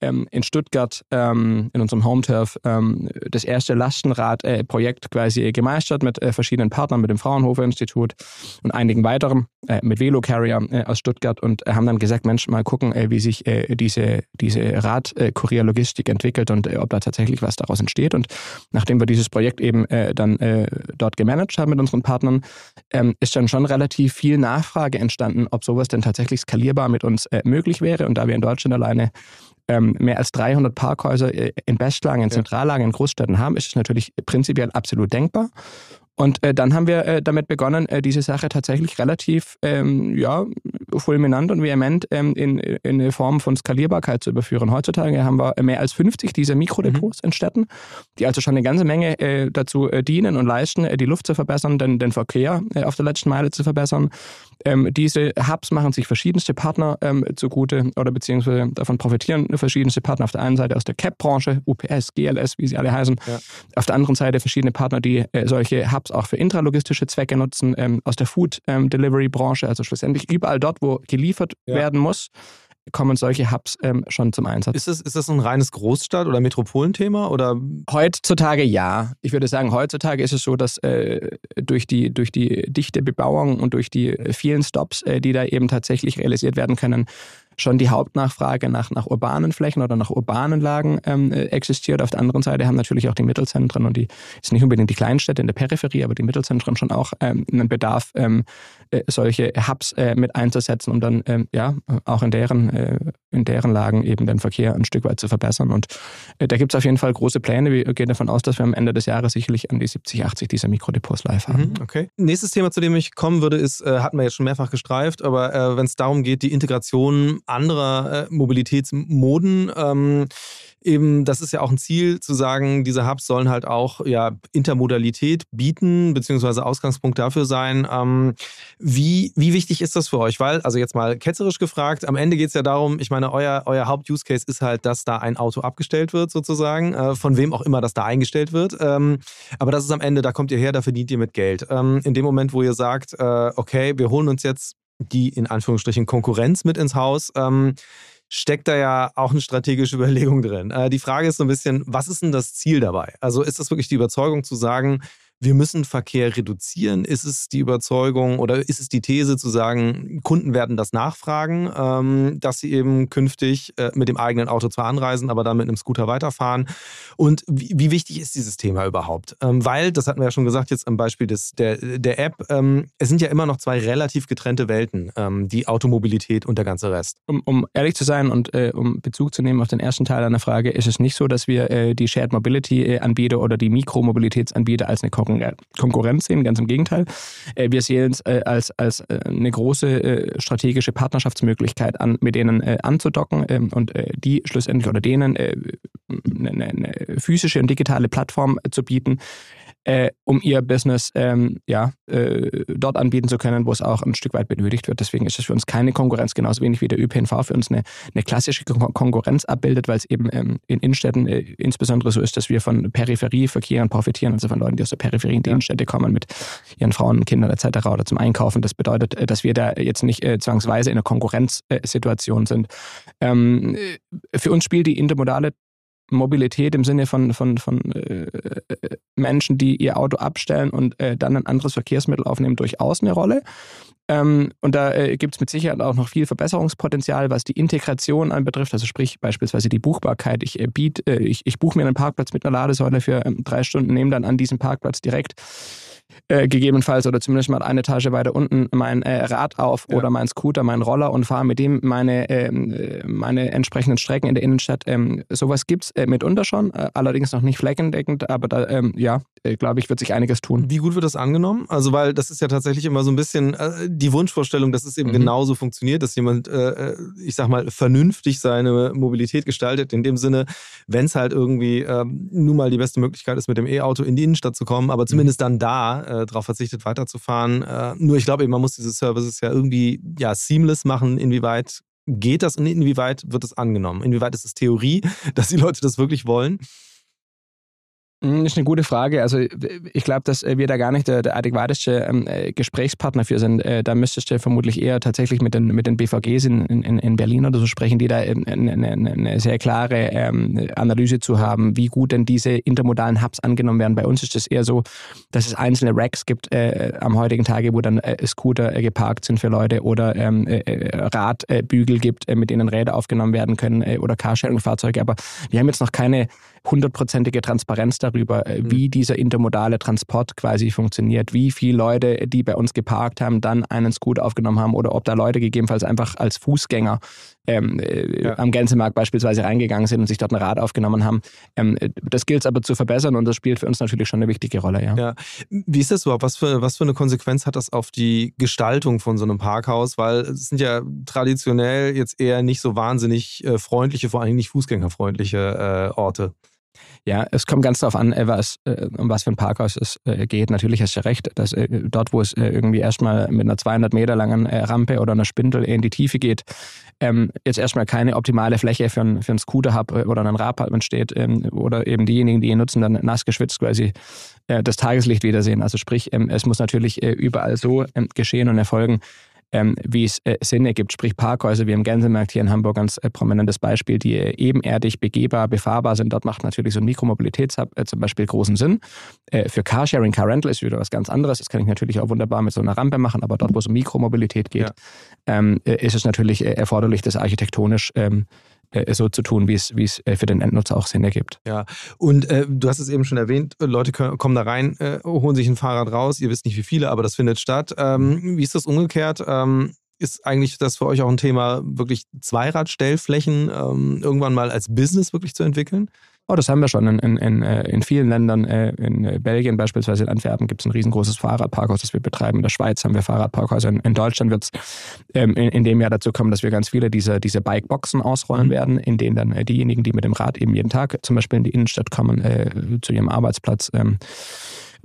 ähm, in Stuttgart ähm, in unserem Home-Turf ähm, das erste Lastenrad-Projekt quasi gemeistert mit äh, verschiedenen Partnern, mit dem Fraunhofer-Institut und einigen weiteren, äh, mit Velo Carrier äh, aus Stuttgart und haben dann gesagt, Mensch, mal gucken, äh, wie sich äh, diese, diese Radkurierlogistik entwickelt und ob da tatsächlich was daraus entsteht. Und nachdem wir dieses Projekt eben dann dort gemanagt haben mit unseren Partnern, ähm, ist dann schon relativ viel Nachfrage entstanden, ob sowas denn tatsächlich skalierbar mit uns möglich wäre. Und da wir in Deutschland alleine ähm, mehr als 300 Parkhäuser äh, in Bestlagen, in Zentrallagen, in Großstädten haben, ist es natürlich prinzipiell absolut denkbar. Und äh, dann haben wir äh, damit begonnen, äh, diese Sache tatsächlich relativ ähm, ja, fulminant und vehement ähm, in, in eine Form von Skalierbarkeit zu überführen. Heutzutage haben wir mehr als 50 dieser Mikrodepots mhm. in Städten, die also schon eine ganze Menge äh, dazu äh, dienen und leisten, äh, die Luft zu verbessern, den, den Verkehr auf der letzten Meile zu verbessern. Ähm, diese Hubs machen sich verschiedenste Partner ähm, zugute oder beziehungsweise davon profitieren verschiedenste Partner. Auf der einen Seite aus der CAP-Branche, UPS, GLS, wie sie alle heißen. Ja. Auf der anderen Seite verschiedene Partner, die solche Hubs Hubs auch für intralogistische Zwecke nutzen, ähm, aus der Food-Delivery-Branche, ähm, also schlussendlich überall dort, wo geliefert ja. werden muss kommen solche Hubs ähm, schon zum Einsatz. Ist das, ist das ein reines Großstadt- oder Metropolenthema? Oder? Heutzutage ja. Ich würde sagen, heutzutage ist es so, dass äh, durch, die, durch die dichte Bebauung und durch die vielen Stops, äh, die da eben tatsächlich realisiert werden können, schon die Hauptnachfrage nach, nach urbanen Flächen oder nach urbanen Lagen ähm, äh, existiert. Auf der anderen Seite haben natürlich auch die Mittelzentren und die, ist nicht unbedingt die Kleinstädte in der Peripherie, aber die Mittelzentren schon auch ähm, einen Bedarf, ähm, äh, solche Hubs äh, mit einzusetzen, um dann ähm, ja auch in deren, äh, in deren Lagen eben den Verkehr ein Stück weit zu verbessern. Und äh, da gibt es auf jeden Fall große Pläne. Wir gehen davon aus, dass wir am Ende des Jahres sicherlich an die 70, 80 dieser Mikrodepots live haben. Mhm, okay. Nächstes Thema, zu dem ich kommen würde, ist, äh, hatten wir jetzt schon mehrfach gestreift, aber wenn es darum geht, die Integration anderer Mobilitätsmoden, ähm, eben, das ist ja auch ein Ziel, zu sagen, diese Hubs sollen halt auch ja, Intermodalität bieten, beziehungsweise Ausgangspunkt dafür sein. Ähm, wie, wie wichtig ist das für euch? Weil, also jetzt mal ketzerisch gefragt, am Ende geht es ja darum, ich meine, euer, euer Haupt-Use-Case ist halt, dass da ein Auto abgestellt wird, sozusagen, äh, von wem auch immer das da eingestellt wird. Ähm, aber das ist am Ende, da kommt ihr her, da verdient ihr mit Geld. Ähm, in dem Moment, wo ihr sagt, äh, okay, wir holen uns jetzt die in Anführungsstrichen Konkurrenz mit ins Haus, ähm, steckt da ja auch eine strategische [LAUGHS] Überlegung drin. Äh, die Frage ist so ein bisschen, was ist denn das Ziel dabei? Also ist das wirklich die Überzeugung zu sagen, wir müssen Verkehr reduzieren? Ist es die Überzeugung oder ist es die These zu sagen, Kunden werden das nachfragen, ähm, dass sie eben künftig äh, mit dem eigenen Auto zwar anreisen, aber dann mit einem Scooter weiterfahren? Und wie, wie wichtig ist dieses Thema überhaupt? Ähm, weil, das hatten wir ja schon gesagt jetzt am Beispiel des, der, der App, ähm, es sind ja immer noch zwei relativ getrennte Welten, ähm, die Automobilität und der ganze Rest. Um, um ehrlich zu sein und äh, um Bezug zu nehmen auf den ersten Teil deiner Frage, ist es nicht so, dass wir äh, die Shared Mobility äh, Anbieter oder die Mikromobilitätsanbieter als eine Konkurrenz Konkurrenz sehen, ganz im Gegenteil. Äh, wir sehen es äh, als, als äh, eine große äh, strategische Partnerschaftsmöglichkeit an, mit denen äh, anzudocken ähm, und die schlussendlich oder denen eine physische und digitale Plattform zu bieten, äh, um ihr Business ähm, ja, äh, dort anbieten zu können, wo es auch ein Stück weit benötigt wird. Deswegen ist es für uns keine Konkurrenz, genauso wenig wie der ÖPNV für uns eine, eine klassische Konkurrenz abbildet, weil es eben ähm, in Innenstädten äh, insbesondere so ist, dass wir von Peripherieverkehren profitieren, also von Leuten, die aus der Peripherie in die ja. Innenstädte kommen mit ihren Frauen, Kindern etc. oder zum Einkaufen. Das bedeutet, äh, dass wir da jetzt nicht äh, zwangsweise in einer Konkurrenzsituation sind. Ähm, äh, für uns spielt die intermodale Mobilität im Sinne von, von, von äh, Menschen, die ihr Auto abstellen und äh, dann ein anderes Verkehrsmittel aufnehmen, durchaus eine Rolle. Ähm, und da äh, gibt es mit Sicherheit auch noch viel Verbesserungspotenzial, was die Integration anbetrifft. Also sprich beispielsweise die Buchbarkeit. Ich, äh, biet, äh, ich, ich buche mir einen Parkplatz mit einer Ladesäule für ähm, drei Stunden, nehme dann an diesem Parkplatz direkt äh, gegebenenfalls oder zumindest mal eine Etage weiter unten mein äh, Rad auf ja. oder mein Scooter, mein Roller und fahre mit dem meine, ähm, äh, meine entsprechenden Strecken in der Innenstadt. Ähm, sowas gibt es äh, mitunter schon, äh, allerdings noch nicht flächendeckend, aber da, ähm, ja, glaube ich, wird sich einiges tun. Wie gut wird das angenommen? Also, weil das ist ja tatsächlich immer so ein bisschen die Wunschvorstellung, dass es eben mhm. genauso funktioniert, dass jemand, ich sag mal, vernünftig seine Mobilität gestaltet, in dem Sinne, wenn es halt irgendwie ähm, nun mal die beste Möglichkeit ist, mit dem E-Auto in die Innenstadt zu kommen, aber zumindest mhm. dann da äh, darauf verzichtet, weiterzufahren. Äh, nur ich glaube, man muss diese Services ja irgendwie ja, seamless machen. Inwieweit geht das und inwieweit wird es angenommen? Inwieweit ist es Theorie, [LAUGHS] dass die Leute das wirklich wollen? Das hm, ist eine gute Frage. Also ich glaube, dass wir da gar nicht der, der adäquateste ähm, äh, Gesprächspartner für sind. Äh, da müsstest du vermutlich eher tatsächlich mit den, mit den BVGs in, in, in Berlin oder so sprechen, die da eine, eine, eine sehr klare ähm, Analyse zu haben, wie gut denn diese intermodalen Hubs angenommen werden. Bei uns ist es eher so, dass es einzelne Racks gibt äh, am heutigen Tage, wo dann äh, Scooter äh, geparkt sind für Leute oder ähm, äh, Radbügel gibt, mit denen Räder aufgenommen werden können oder Carsharing-Fahrzeuge. Aber wir haben jetzt noch keine hundertprozentige Transparenz darüber, äh, mhm. wie dieser intermodale Transport quasi funktioniert, wie viele Leute, die bei uns geparkt haben, dann einen Scooter aufgenommen haben oder ob da Leute gegebenenfalls einfach als Fußgänger ähm, äh, ja. am Gänsemarkt beispielsweise reingegangen sind und sich dort ein Rad aufgenommen haben. Ähm, das gilt es aber zu verbessern und das spielt für uns natürlich schon eine wichtige Rolle. Ja. ja. Wie ist das überhaupt? Was für, was für eine Konsequenz hat das auf die Gestaltung von so einem Parkhaus? Weil es sind ja traditionell jetzt eher nicht so wahnsinnig äh, freundliche, vor allem nicht fußgängerfreundliche äh, Orte. Ja, es kommt ganz darauf an, äh, was, äh, um was für ein Parkhaus es äh, geht. Natürlich hast du recht, dass dort, wo es irgendwie erstmal mit einer 200 Meter langen Rampe oder einer Spindel in die Tiefe geht, ähm, jetzt erstmal keine optimale Fläche für einen, für einen Scooter-Hub oder einen Radpad steht ähm, oder eben diejenigen, die ihn nutzen, dann nass geschwitzt quasi das Tageslicht wiedersehen. Also sprich, ähm, es muss natürlich überall so geschehen und erfolgen, ähm, wie es äh, Sinn ergibt. Sprich Parkhäuser wie im Gänsemarkt hier in Hamburg, ganz äh, prominentes Beispiel, die äh, ebenerdig begehbar, befahrbar sind. Dort macht natürlich so ein Mikromobilitätshub äh, zum Beispiel großen Sinn. Äh, für Carsharing, Car Rental ist wieder was ganz anderes. Das kann ich natürlich auch wunderbar mit so einer Rampe machen, aber dort, wo es um Mikromobilität geht, ja. ähm, äh, ist es natürlich erforderlich, das architektonisch ähm, äh, so zu tun, wie es, wie es äh, für den Endnutzer auch Sinn ergibt. Ja, und äh, du hast es eben schon erwähnt, Leute können, kommen da rein, äh, holen sich ein Fahrrad raus, ihr wisst nicht wie viele, aber das findet statt. Ähm, wie ist das umgekehrt? Ähm, ist eigentlich das für euch auch ein Thema, wirklich Zweiradstellflächen ähm, irgendwann mal als Business wirklich zu entwickeln? Oh, das haben wir schon in, in, in, äh, in vielen Ländern. Äh, in äh, Belgien beispielsweise, in Antwerpen gibt es ein riesengroßes Fahrradparkhaus, das wir betreiben. In der Schweiz haben wir Fahrradparkhäuser. In, in Deutschland wird es ähm, in, in, dem Jahr dazu kommen, dass wir ganz viele dieser diese Bikeboxen ausrollen mhm. werden, in denen dann diejenigen, die mit dem Rad eben jeden Tag zum Beispiel in die Innenstadt kommen, äh, zu ihrem Arbeitsplatz, ähm,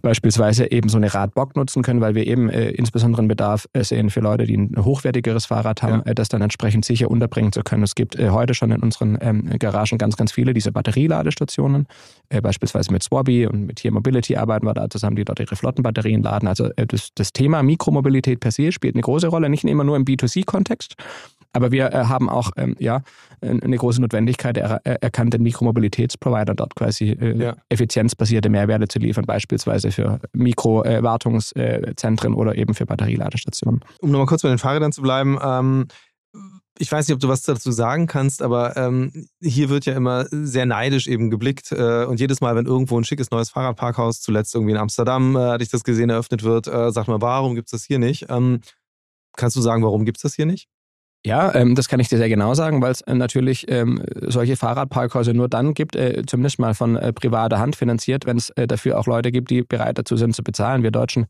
beispielsweise eben so eine Radbock nutzen können, weil wir eben äh, insbesondere einen Bedarf äh, sehen für Leute, die ein hochwertigeres Fahrrad haben, ja. äh, das dann entsprechend sicher unterbringen zu können. Es gibt äh, heute schon in unseren ähm, Garagen ganz, ganz viele diese Batterieladestationen, äh, beispielsweise mit Swabby und mit Here Mobility arbeiten wir da zusammen, die dort ihre Flottenbatterien laden. Also äh, das, das Thema Mikromobilität per se spielt eine große Rolle, nicht immer nur im B2C-Kontext, aber wir äh, haben auch ähm, ja, eine große Notwendigkeit er, erkannt, den Mikromobilitätsprovider dort quasi äh, ja. effizienzbasierte Mehrwerte zu liefern, beispielsweise für Mikrowartungszentren oder eben für Batterieladestationen. Um nochmal kurz bei den Fahrrädern zu bleiben, ähm, ich weiß nicht, ob du was dazu sagen kannst, aber ähm, hier wird ja immer sehr neidisch eben geblickt. Äh, und jedes Mal, wenn irgendwo ein schickes neues Fahrradparkhaus, zuletzt irgendwie in Amsterdam, äh, hatte ich das gesehen, eröffnet wird, äh, sagt man, warum gibt es das hier nicht? Ähm, kannst du sagen, warum gibt es das hier nicht? Ja, ähm, das kann ich dir sehr genau sagen, weil es äh, natürlich ähm, solche Fahrradparkhäuser nur dann gibt, äh, zumindest mal von äh, privater Hand finanziert, wenn es äh, dafür auch Leute gibt, die bereit dazu sind zu bezahlen. Wir Deutschen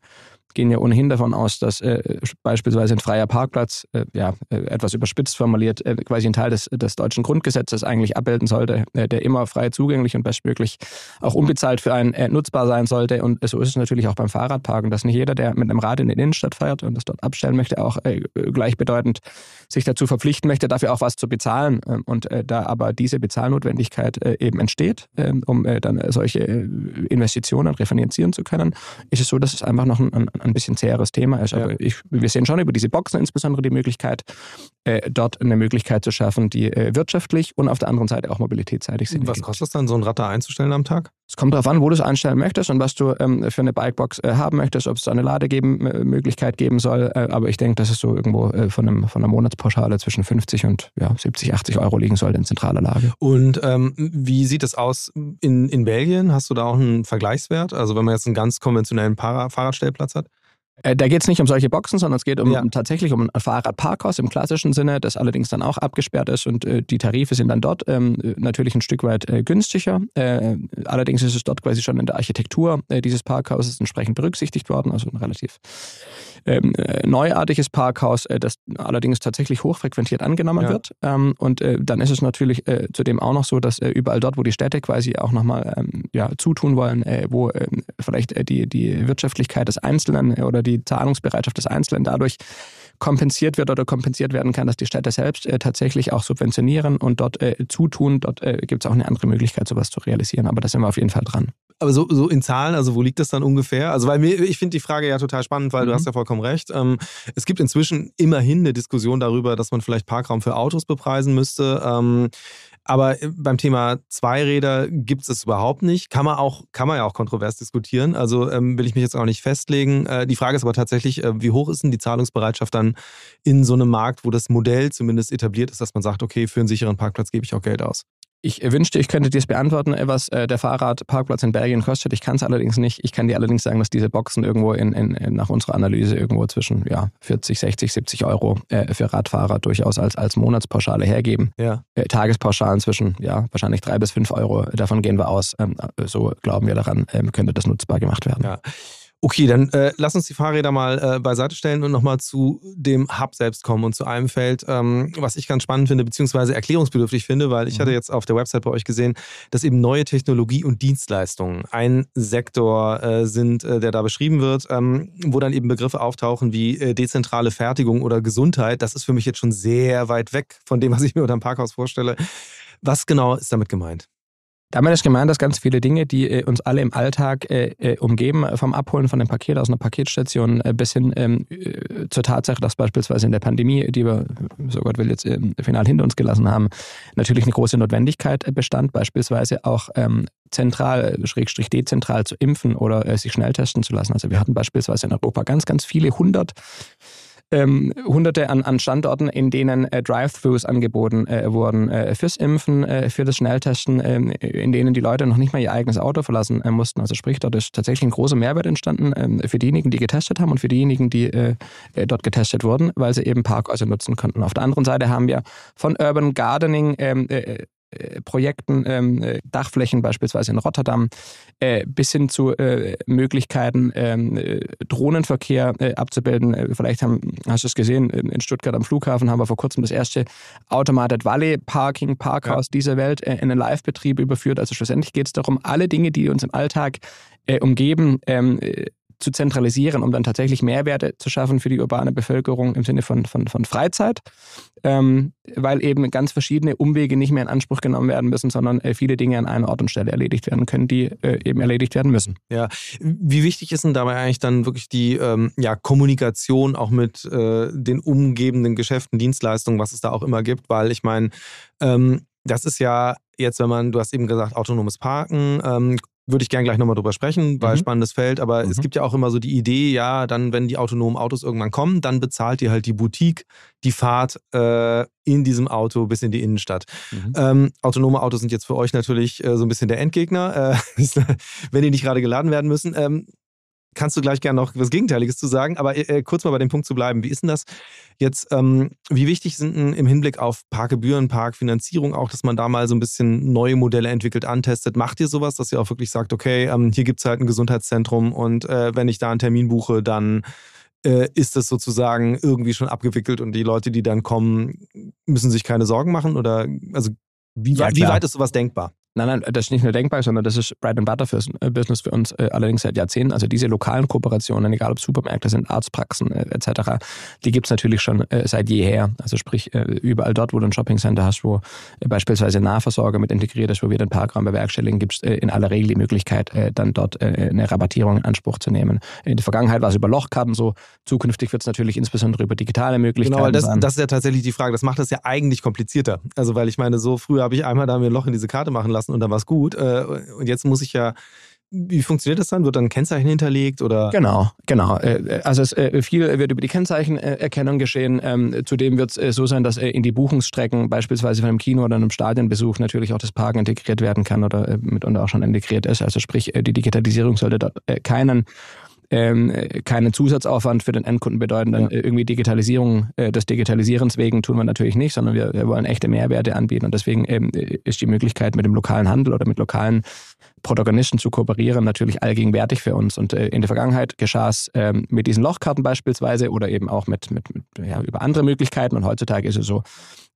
gehen ja ohnehin davon aus, dass äh, beispielsweise ein freier Parkplatz, äh, ja, äh, etwas überspitzt formuliert, äh, quasi ein Teil des, des deutschen Grundgesetzes eigentlich abbilden sollte, äh, der immer frei zugänglich und bestmöglich auch unbezahlt für einen äh, nutzbar sein sollte. Und so ist es natürlich auch beim Fahrradparken, dass nicht jeder, der mit einem Rad in der Innenstadt fährt und das dort abstellen möchte, auch gleichbedeutend sich dazu verpflichten möchte, dafür auch was zu bezahlen. Ähm, und da aber diese Bezahlnotwendigkeit eben entsteht, ähm, um dann solche Investitionen refinanzieren zu können, ist es so, dass es einfach noch ein, ein ein bisschen zäheres Thema ist. Aber ja. ich, wir sehen schon über diese Boxen insbesondere die Möglichkeit, äh, dort eine Möglichkeit zu schaffen, die äh, wirtschaftlich und auf der anderen Seite auch mobilitätsseitig sind. Was kostet es dann, so ein Rad da einzustellen am Tag? Es kommt darauf an, wo du es einstellen möchtest und was du ähm, für eine Bikebox äh, haben möchtest, ob es da eine Lademöglichkeit geben soll. Äh, aber ich denke, dass es so irgendwo äh, von, einem, von einer Monatspauschale zwischen 50 und ja, 70, 80 Euro liegen sollte in zentraler Lage. Und ähm, wie sieht es aus in, in Belgien? Hast du da auch einen Vergleichswert? Also wenn man jetzt einen ganz konventionellen Fahrradstellplatz hat? Äh, da geht es nicht um solche Boxen, sondern es geht um, ja. tatsächlich um ein Fahrradparkhaus im klassischen Sinne, das allerdings dann auch abgesperrt ist und äh, die Tarife sind dann dort ähm, natürlich ein Stück weit äh, günstiger. Äh, allerdings ist es dort quasi schon in der Architektur äh, dieses Parkhauses entsprechend berücksichtigt worden, also ein relativ ähm, äh, neuartiges Parkhaus, das allerdings tatsächlich hochfrequentiert angenommen ja. wird. Ähm, und dann ist es natürlich zudem auch noch so, dass überall dort, wo die Städte quasi auch nochmal ähm, ja, zutun wollen, wo ähm, vielleicht die, die Wirtschaftlichkeit des Einzelnen oder die die Zahlungsbereitschaft des Einzelnen dadurch kompensiert wird oder kompensiert werden kann, dass die Städte selbst äh, tatsächlich auch subventionieren und dort äh, zutun. Dort äh, gibt es auch eine andere Möglichkeit, sowas zu realisieren. Aber da sind wir auf jeden Fall dran. Aber so, so in Zahlen, also wo liegt das dann ungefähr? Also, weil mir, ich finde die Frage ja total spannend, weil mhm. du hast ja vollkommen recht. Ähm, es gibt inzwischen immerhin eine Diskussion darüber, dass man vielleicht Parkraum für Autos bepreisen müsste. Ähm, aber äh, beim Thema Zweiräder gibt es es überhaupt nicht. Kann man auch, kann man ja auch kontrovers diskutieren. Also ähm, will ich mich jetzt auch nicht festlegen. Äh, die Frage ist aber tatsächlich, äh, wie hoch ist denn die Zahlungsbereitschaft dann in so einem Markt, wo das Modell zumindest etabliert ist, dass man sagt, okay, für einen sicheren Parkplatz gebe ich auch Geld aus? Ich wünschte, ich könnte dir es beantworten, was äh, der Fahrradparkplatz in Belgien kostet. Ich kann es allerdings nicht. Ich kann dir allerdings sagen, dass diese Boxen irgendwo in, in, in nach unserer Analyse irgendwo zwischen ja, 40, 60, 70 Euro äh, für Radfahrer durchaus als, als Monatspauschale hergeben. Ja. Äh, Tagespauschalen zwischen ja, wahrscheinlich drei bis fünf Euro. Davon gehen wir aus. Ähm, so glauben wir daran, ähm, könnte das nutzbar gemacht werden. Ja. Okay, dann äh, lass uns die Fahrräder mal äh, beiseite stellen und nochmal zu dem Hub selbst kommen und zu einem Feld, ähm, was ich ganz spannend finde, beziehungsweise erklärungsbedürftig finde, weil ich mhm. hatte jetzt auf der Website bei euch gesehen, dass eben neue Technologie und Dienstleistungen ein Sektor äh, sind, äh, der da beschrieben wird, ähm, wo dann eben Begriffe auftauchen wie äh, dezentrale Fertigung oder Gesundheit. Das ist für mich jetzt schon sehr weit weg von dem, was ich mir unter einem Parkhaus vorstelle. Was genau ist damit gemeint? Damit ist gemeint, dass ganz viele Dinge, die äh, uns alle im Alltag äh, äh umgeben, vom Abholen von einem Paket aus einer Paketstation äh, bis hin ähm, äh, zur Tatsache, dass beispielsweise in der Pandemie, die wir, so Gott will, jetzt im Final hinter uns gelassen haben, natürlich eine große Notwendigkeit äh, bestand, beispielsweise auch ähm, zentral, schrägstrich dezentral zu impfen oder sich schnell testen zu lassen. Also wir hatten beispielsweise in Europa ganz, ganz viele hundert ähm, hunderte an, an Standorten, in denen äh, Drive-Thrus angeboten äh, wurden äh, fürs Impfen, äh, für das Schnelltesten, ähm, in denen die Leute noch nicht mal ihr eigenes Auto verlassen äh, mussten. Also sprich, dort ist tatsächlich ein großer Mehrwert entstanden ähm, für diejenigen, die getestet haben und für diejenigen, die äh, dort getestet wurden, weil sie eben Parkhäuser nutzen konnten. Auf der anderen Seite haben wir von Urban Gardening ähm, äh, Projekten, ähm, äh, Dachflächen beispielsweise in Rotterdam, äh, bis hin zu äh, Möglichkeiten, ähm, äh, Drohnenverkehr äh, abzubilden. vielleicht haben, hast du es gesehen, in Stuttgart am Flughafen haben wir vor kurzem das erste Automated Valley Parking, Parkhaus ja. dieser Welt in einen Live-Betrieb überführt. Also schlussendlich geht es darum, alle Dinge, die uns im Alltag umgeben, ähm, zu zentralisieren, um dann tatsächlich Mehrwerte zu schaffen für die urbane Bevölkerung im Sinne von, von, von Freizeit, ähm, weil eben ganz verschiedene Umwege nicht mehr in Anspruch genommen werden müssen, sondern äh, viele Dinge an einer Ort und Stelle erledigt werden können, die äh, eben erledigt werden müssen. Ja, wie wichtig ist denn dabei eigentlich dann wirklich die ähm, ja, Kommunikation auch mit äh, den umgebenden Geschäften, Dienstleistungen, was es da auch immer gibt, weil ich meine, ähm, das ist ja jetzt, wenn man, du hast eben gesagt, autonomes Parken, ähm, würde ich gerne gleich nochmal drüber sprechen, weil mhm. spannendes Feld. Aber mhm. es gibt ja auch immer so die Idee, ja, dann, wenn die autonomen Autos irgendwann kommen, dann bezahlt ihr halt die Boutique die Fahrt äh, in diesem Auto bis in die Innenstadt. Mhm. Ähm, autonome Autos sind jetzt für euch natürlich äh, so ein bisschen der Endgegner, äh, [LAUGHS] wenn die nicht gerade geladen werden müssen. Ähm, kannst du gleich gerne noch was Gegenteiliges zu sagen, aber äh, kurz mal bei dem Punkt zu bleiben. Wie ist denn das jetzt, ähm, wie wichtig sind denn im Hinblick auf Parkgebühren, Parkfinanzierung auch, dass man da mal so ein bisschen neue Modelle entwickelt, antestet? Macht ihr sowas, dass ihr auch wirklich sagt, okay, ähm, hier gibt es halt ein Gesundheitszentrum und äh, wenn ich da einen Termin buche, dann äh, ist das sozusagen irgendwie schon abgewickelt und die Leute, die dann kommen, müssen sich keine Sorgen machen? Oder also wie, ja, wie weit ist sowas denkbar? Nein, nein, das ist nicht nur denkbar, sondern das ist Bread and Butter äh, Business für uns äh, allerdings seit Jahrzehnten. Also diese lokalen Kooperationen, egal ob Supermärkte sind, Arztpraxen äh, etc., die gibt es natürlich schon äh, seit jeher. Also sprich, äh, überall dort, wo du ein Shoppingcenter hast, wo äh, beispielsweise Nahversorger mit integriert ist, wo wir den Parkraum bewerkstelligen, gibt es in aller Regel die Möglichkeit, dann dort eine Rabattierung in Anspruch zu nehmen. In der Vergangenheit war es über Lochkarten so, zukünftig wird es natürlich insbesondere über digitale Möglichkeiten Genau, weil das, das ist ja tatsächlich die Frage. Das macht das ja eigentlich komplizierter. Also weil ich meine, so früher habe ich einmal da mir ein Loch in diese Karte machen lassen und dann war es gut. Äh, und jetzt muss ich ja wie funktioniert das dann? Wird dann ein Kennzeichen hinterlegt oder? Genau, genau. Äh, also äh, viel wird über die Kennzeichenerkennung geschehen. Ähm, zudem wird es so sein, dass in die Buchungsstrecken beispielsweise von einem Kino oder einem Stadionbesuch natürlich auch das Parken integriert werden kann oder mitunter auch schon integriert ist. Also sprich, die Digitalisierung sollte dort keinen ähm, keinen Zusatzaufwand für den Endkunden bedeuten. Dann ja. irgendwie Digitalisierung äh, des Digitalisierens wegen tun wir natürlich nicht, sondern wir, wir wollen echte Mehrwerte anbieten und deswegen ähm, ist die Möglichkeit mit dem lokalen Handel oder mit lokalen Protagonisten zu kooperieren natürlich allgegenwärtig für uns. Und äh, in der Vergangenheit geschah es ähm, mit diesen Lochkarten beispielsweise oder eben auch mit, mit, mit ja, über andere Möglichkeiten. Und heutzutage ist es so,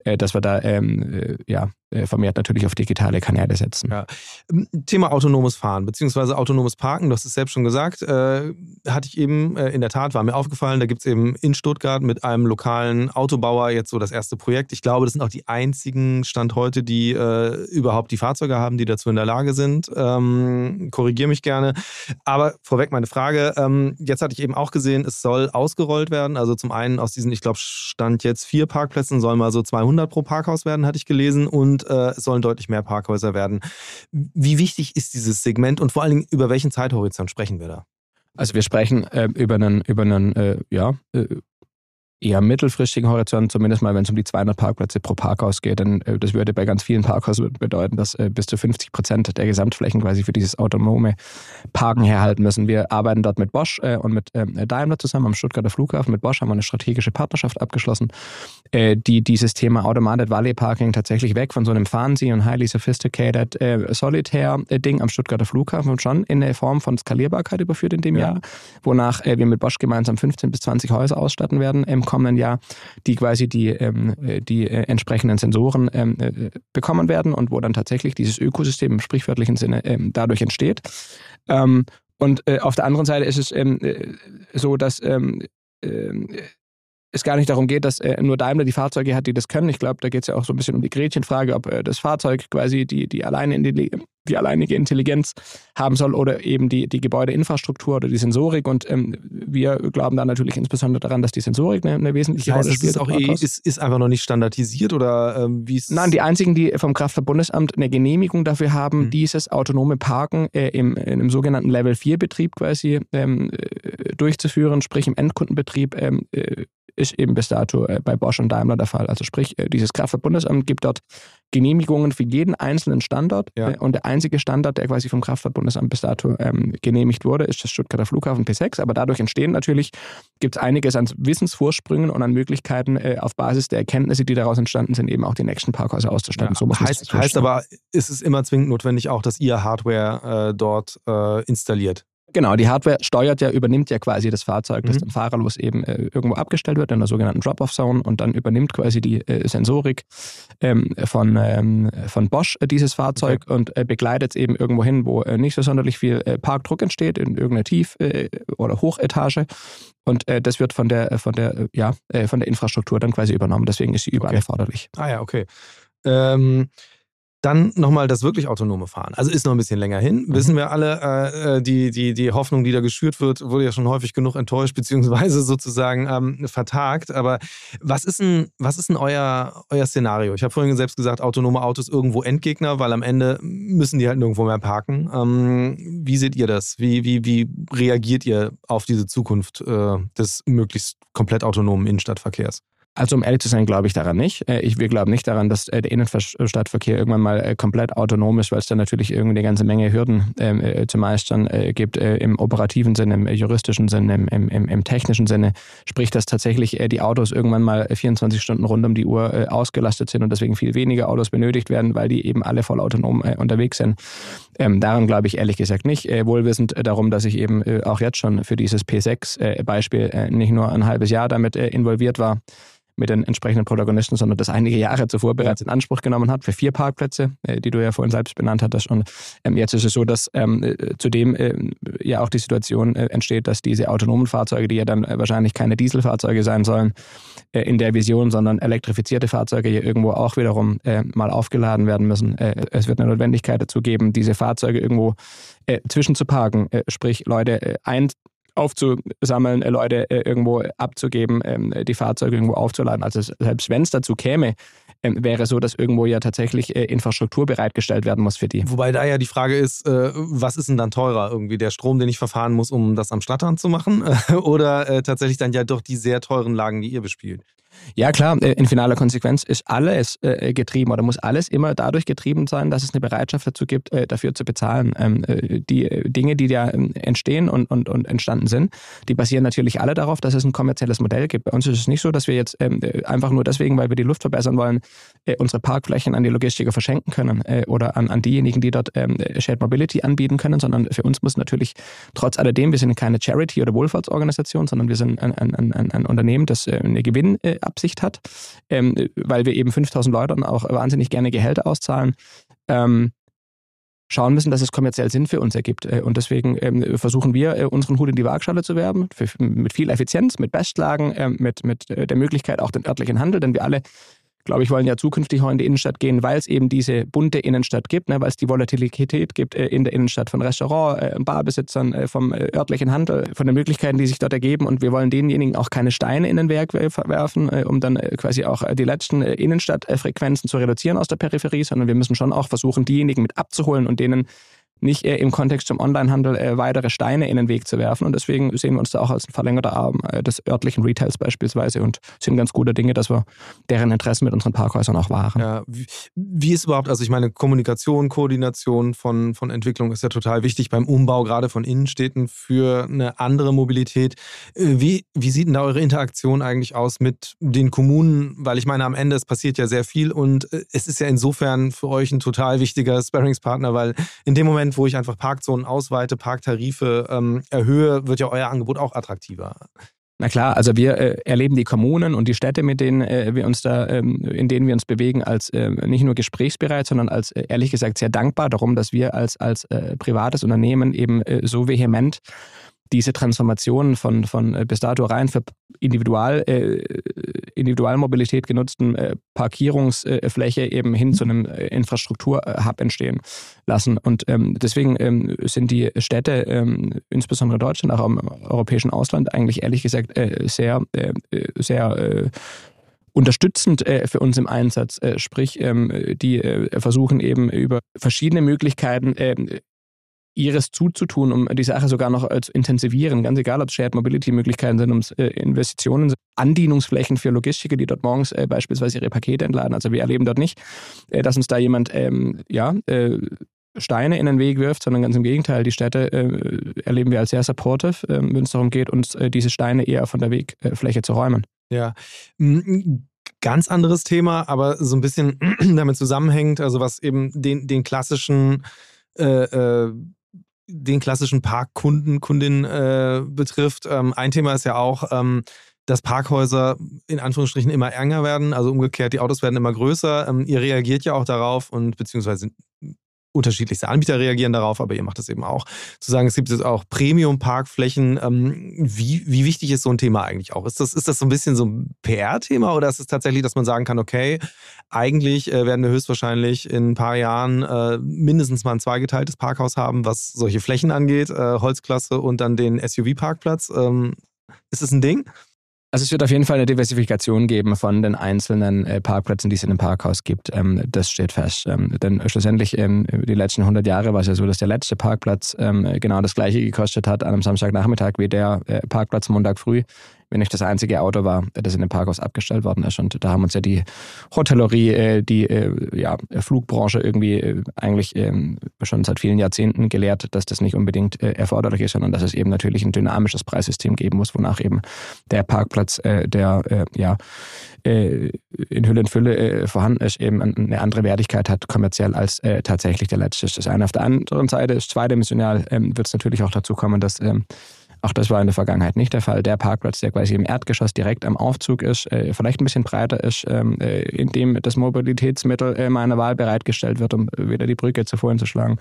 äh, dass wir da ähm, äh, ja, äh, vermehrt natürlich auf digitale Kanäle setzen. Ja. Ähm, Thema autonomes Fahren bzw. autonomes Parken, du hast es selbst schon gesagt, äh, hatte ich eben äh, in der Tat, war mir aufgefallen, da gibt es eben in Stuttgart mit einem lokalen Autobauer jetzt so das erste Projekt. Ich glaube, das sind auch die einzigen Stand heute, die äh, überhaupt die Fahrzeuge haben, die dazu in der Lage sind. Ähm, Korrigiere mich gerne. Aber vorweg meine Frage, ähm, jetzt hatte ich eben auch gesehen, es soll ausgerollt werden. Also zum einen aus diesen, ich glaube, Stand jetzt vier Parkplätzen sollen mal so 200 pro Parkhaus werden, hatte ich gelesen. Und äh, es sollen deutlich mehr Parkhäuser werden. Wie wichtig ist dieses Segment und vor allen Dingen über welchen Zeithorizont sprechen wir da? Also wir sprechen äh, über einen, über einen äh, ja, äh, eher mittelfristigen Horizont, zumindest mal, wenn es um die 200 Parkplätze pro Parkhaus geht. Denn äh, das würde bei ganz vielen Parkhäusern bedeuten, dass äh, bis zu 50 Prozent der Gesamtflächen quasi für dieses autonome Parken herhalten müssen. Wir arbeiten dort mit Bosch äh, und mit ähm, Daimler zusammen am Stuttgarter Flughafen. Mit Bosch haben wir eine strategische Partnerschaft abgeschlossen, äh, die dieses Thema Automated Valley Parking tatsächlich weg von so einem fancy und highly sophisticated äh, Solitär-Ding am Stuttgarter Flughafen und schon in der Form von Skalierbarkeit überführt in dem ja. Jahr, wonach äh, wir mit Bosch gemeinsam 15 bis 20 Häuser ausstatten werden im kommenden Jahr, die quasi die, ähm, die äh, entsprechenden Sensoren ähm, äh, bekommen werden und wo dann tatsächlich dieses Ökosystem im sprichwörtlichen Sinne ähm, dadurch entsteht. Ähm, und äh, auf der anderen Seite ist es ähm, äh, so, dass ähm, es gar nicht darum geht, dass äh, nur Daimler die Fahrzeuge hat, die das können. Ich glaube, da geht es ja auch so ein bisschen um die Gretchenfrage, ob äh, das Fahrzeug quasi die, die, alleine die, die alleinige Intelligenz haben soll oder eben die, die Gebäudeinfrastruktur oder die Sensorik. Und ähm, wir glauben da natürlich insbesondere daran, dass die Sensorik eine, eine wesentliche Rolle spielt. Ist, auch eh, ist, ist einfach noch nicht standardisiert oder ähm, wie ist Nein, die einzigen, die vom Kraftfahrtbundesamt eine Genehmigung dafür haben, mhm. dieses autonome Parken äh, im, in einem sogenannten Level 4 Betrieb quasi ähm, äh, durchzuführen, sprich im Endkundenbetrieb ähm, äh, ist eben bis dato äh, bei Bosch und Daimler der Fall. Also sprich, äh, dieses Kraftfahrtbundesamt gibt dort Genehmigungen für jeden einzelnen Standort. Ja. Äh, und der einzige Standort, der quasi vom Kraftfahrtbundesamt bis dato ähm, genehmigt wurde, ist das Stuttgarter Flughafen P6. Aber dadurch entstehen natürlich, gibt es einiges an Wissensvorsprüngen und an Möglichkeiten, äh, auf Basis der Erkenntnisse, die daraus entstanden sind, eben auch die nächsten Parkhäuser auszustatten. Ja, so heißt, heißt aber, ist es immer zwingend notwendig auch, dass ihr Hardware äh, dort äh, installiert? Genau, die Hardware steuert ja, übernimmt ja quasi das Fahrzeug, das mhm. dann fahrerlos eben äh, irgendwo abgestellt wird in der sogenannten Drop-Off-Zone und dann übernimmt quasi die äh, Sensorik ähm, von, ähm, von Bosch äh, dieses Fahrzeug okay. und äh, begleitet es eben irgendwo hin, wo äh, nicht so sonderlich viel äh, Parkdruck entsteht, in irgendeiner Tief- oder Hochetage. Und das wird von der, von der, ja, von der Infrastruktur dann quasi übernommen. Deswegen ist sie überall okay. erforderlich. Ah ja, okay. Ähm, dann nochmal das wirklich autonome Fahren. Also ist noch ein bisschen länger hin. Mhm. Wissen wir alle, äh, äh, die, die, die Hoffnung, die da geschürt wird, wurde ja schon häufig genug enttäuscht, beziehungsweise [LAUGHS] sozusagen ähm, vertagt. Aber was ist denn, was ist denn euer, euer Szenario? Ich habe vorhin selbst gesagt, autonome Autos irgendwo Endgegner, weil am Ende müssen die halt nirgendwo mehr parken. Ähm, wie seht ihr das? Wie, wie, wie reagiert ihr auf diese Zukunft äh, des möglichst komplett autonomen Innenstadtverkehrs? Also um ehrlich zu sein, glaube ich daran nicht. Äh, ich, wir glauben nicht daran, dass äh, der Innenstadtverkehr irgendwann mal äh, komplett autonom ist, weil es da natürlich irgendwie eine ganze Menge Hürden ähm, äh, zu meistern äh, gibt äh, im operativen Sinne, im juristischen Sinne, im, im, im technischen Sinne. Sprich, dass tatsächlich die Autos irgendwann mal 24 Stunden rund um die Uhr ausgelastet sind und deswegen viel weniger Autos benötigt werden, weil die eben alle voll autonom unterwegs sind. Ähm, daran glaube ich ehrlich gesagt nicht. wohlwissend darum, dass ich eben auch jetzt schon für dieses P6-Beispiel nicht nur ein halbes Jahr damit involviert war, mit den entsprechenden Protagonisten, sondern das einige Jahre zuvor bereits in Anspruch genommen hat für vier Parkplätze, äh, die du ja vorhin selbst benannt hattest. Und ähm, jetzt ist es so, dass ähm, äh, zudem äh, ja auch die Situation äh, entsteht, dass diese autonomen Fahrzeuge, die ja dann äh, wahrscheinlich keine Dieselfahrzeuge sein sollen, äh, in der Vision, sondern elektrifizierte Fahrzeuge hier irgendwo auch wiederum mal aufgeladen werden müssen. es wird eine Notwendigkeit dazu geben, diese Fahrzeuge irgendwo zwischenzuparken, sprich Leute ein aufzusammeln, äh, Leute äh, irgendwo abzugeben, ähm, die Fahrzeuge irgendwo aufzuladen. Also selbst wenn es dazu käme, ähm, wäre so, dass irgendwo ja tatsächlich äh, Infrastruktur bereitgestellt werden muss für die. Wobei da ja die Frage ist, was ist denn dann teurer? Irgendwie der Strom, den ich verfahren muss, um das am Stadtrand zu machen? [LAUGHS] Oder tatsächlich dann ja doch die sehr teuren Lagen, die ihr bespielt? Ja, klar, äh, in finaler Konsequenz ist alles äh, getrieben oder muss alles immer dadurch getrieben sein, dass es eine Bereitschaft dazu gibt, äh, dafür zu bezahlen. Ähm, die Dinge, die da ähm, entstehen und, und, und entstanden sind, die basieren natürlich alle darauf, dass es ein kommerzielles Modell gibt. Bei uns ist es nicht so, dass wir jetzt ähm, einfach nur deswegen, weil wir die Luft verbessern wollen, unsere Parkflächen an die Logistiker verschenken können oder an, an diejenigen, die dort Shared Mobility anbieten können, sondern für uns muss natürlich trotz alledem, wir sind keine Charity- oder Wohlfahrtsorganisation, sondern wir sind ein, ein, ein, ein Unternehmen, das eine Gewinn Absicht hat, ähm, weil wir eben 5000 Leuten auch wahnsinnig gerne Gehälter auszahlen. Ähm, schauen müssen, dass es kommerziell Sinn für uns ergibt. Äh, und deswegen ähm, versuchen wir, äh, unseren Hut in die Waagschale zu werben, für, mit viel Effizienz, mit Bestlagen, ähm, mit, mit äh, der Möglichkeit auch den örtlichen Handel, denn wir alle glaube ich, wollen ja zukünftig auch in die Innenstadt gehen, weil es eben diese bunte Innenstadt gibt, ne, weil es die Volatilität gibt äh, in der Innenstadt von Restaurant, äh, Barbesitzern, äh, vom äh, örtlichen Handel, von den Möglichkeiten, die sich dort ergeben. Und wir wollen denjenigen auch keine Steine in den Werk werfen, äh, um dann äh, quasi auch die letzten Innenstadtfrequenzen zu reduzieren aus der Peripherie, sondern wir müssen schon auch versuchen, diejenigen mit abzuholen und denen nicht im Kontext zum Onlinehandel äh, weitere Steine in den Weg zu werfen. Und deswegen sehen wir uns da auch als ein verlängerter Arm äh, des örtlichen Retails beispielsweise und sind ganz gute Dinge, dass wir deren Interessen mit unseren Parkhäusern auch wahren. Ja, wie, wie ist überhaupt, also ich meine, Kommunikation, Koordination von, von Entwicklung ist ja total wichtig beim Umbau, gerade von Innenstädten für eine andere Mobilität. Äh, wie, wie sieht denn da eure Interaktion eigentlich aus mit den Kommunen? Weil ich meine, am Ende, es passiert ja sehr viel und es ist ja insofern für euch ein total wichtiger Sparringspartner, weil in dem Moment, wo ich einfach Parkzonen ausweite, Parktarife ähm, erhöhe, wird ja euer Angebot auch attraktiver. Na klar, also wir äh, erleben die Kommunen und die Städte, mit denen äh, wir uns da, ähm, in denen wir uns bewegen, als äh, nicht nur gesprächsbereit, sondern als äh, ehrlich gesagt sehr dankbar darum, dass wir als, als äh, privates Unternehmen eben äh, so vehement diese Transformation von, von äh, bis dato rein für Individual, äh, Individualmobilität genutzten äh, Parkierungsfläche eben hin zu einem äh, Infrastrukturhub entstehen lassen. Und ähm, deswegen ähm, sind die Städte, ähm, insbesondere Deutschland, auch im europäischen Ausland, eigentlich ehrlich gesagt äh, sehr, äh, sehr unterstützend äh, für uns im Einsatz. Äh, sprich, ähm, die äh, versuchen eben über verschiedene Möglichkeiten ähm, ihres zuzutun, um die Sache sogar noch äh, zu intensivieren. Ganz egal, ob es Shared Mobility-Möglichkeiten sind, um äh, Investitionen Andienungsflächen für Logistiker, die dort morgens äh, beispielsweise ihre Pakete entladen. Also wir erleben dort nicht, dass uns da jemand ähm, ja, Steine in den Weg wirft, sondern ganz im Gegenteil. Die Städte erleben wir als sehr supportive, ähm, wenn es darum geht, uns diese Steine eher von der Wegfläche zu räumen. Ja. Ganz anderes Thema, aber so ein bisschen [CLEARS THROAT] damit zusammenhängt, also was eben den, den klassischen äh, äh, den klassischen Parkkunden, Kundin äh, betrifft. Ähm, ein Thema ist ja auch, ähm, dass Parkhäuser in Anführungsstrichen immer enger werden, also umgekehrt, die Autos werden immer größer. Ähm, ihr reagiert ja auch darauf und beziehungsweise unterschiedlichste Anbieter reagieren darauf, aber ihr macht das eben auch. Zu sagen, es gibt jetzt auch Premium-Parkflächen. Ähm, wie, wie wichtig ist so ein Thema eigentlich auch? Ist das, ist das so ein bisschen so ein PR-Thema oder ist es tatsächlich, dass man sagen kann, okay, eigentlich äh, werden wir höchstwahrscheinlich in ein paar Jahren äh, mindestens mal ein zweigeteiltes Parkhaus haben, was solche Flächen angeht, äh, Holzklasse und dann den SUV-Parkplatz. Ähm, ist das ein Ding? Also es wird auf jeden Fall eine Diversifikation geben von den einzelnen äh, Parkplätzen, die es in einem Parkhaus gibt. Ähm, das steht fest. Ähm, denn schlussendlich ähm, die letzten 100 Jahre war es ja so, dass der letzte Parkplatz ähm, genau das gleiche gekostet hat an einem Samstagnachmittag wie der äh, Parkplatz Montag früh wenn nicht das einzige Auto war, das in dem Parkhaus abgestellt worden ist. Und da haben uns ja die Hotellerie, äh, die äh, ja, Flugbranche irgendwie äh, eigentlich ähm, schon seit vielen Jahrzehnten gelehrt, dass das nicht unbedingt erforderlich ist, sondern dass es eben natürlich ein dynamisches Preissystem geben muss, wonach eben der Parkplatz, der ja in Hülle und Fülle vorhanden ist, eben eine andere Wertigkeit hat kommerziell als tatsächlich der letzte. Das eine. Auf der anderen Seite ist zweidimensional, ähm, wird es natürlich auch dazu kommen, dass ähm, auch das war in der Vergangenheit nicht der Fall. Der Parkplatz, der quasi im Erdgeschoss direkt am Aufzug ist, äh, vielleicht ein bisschen breiter ist, ähm, äh, in dem das Mobilitätsmittel äh, meiner Wahl bereitgestellt wird, um wieder die Brücke zu vorhin zu schlagen,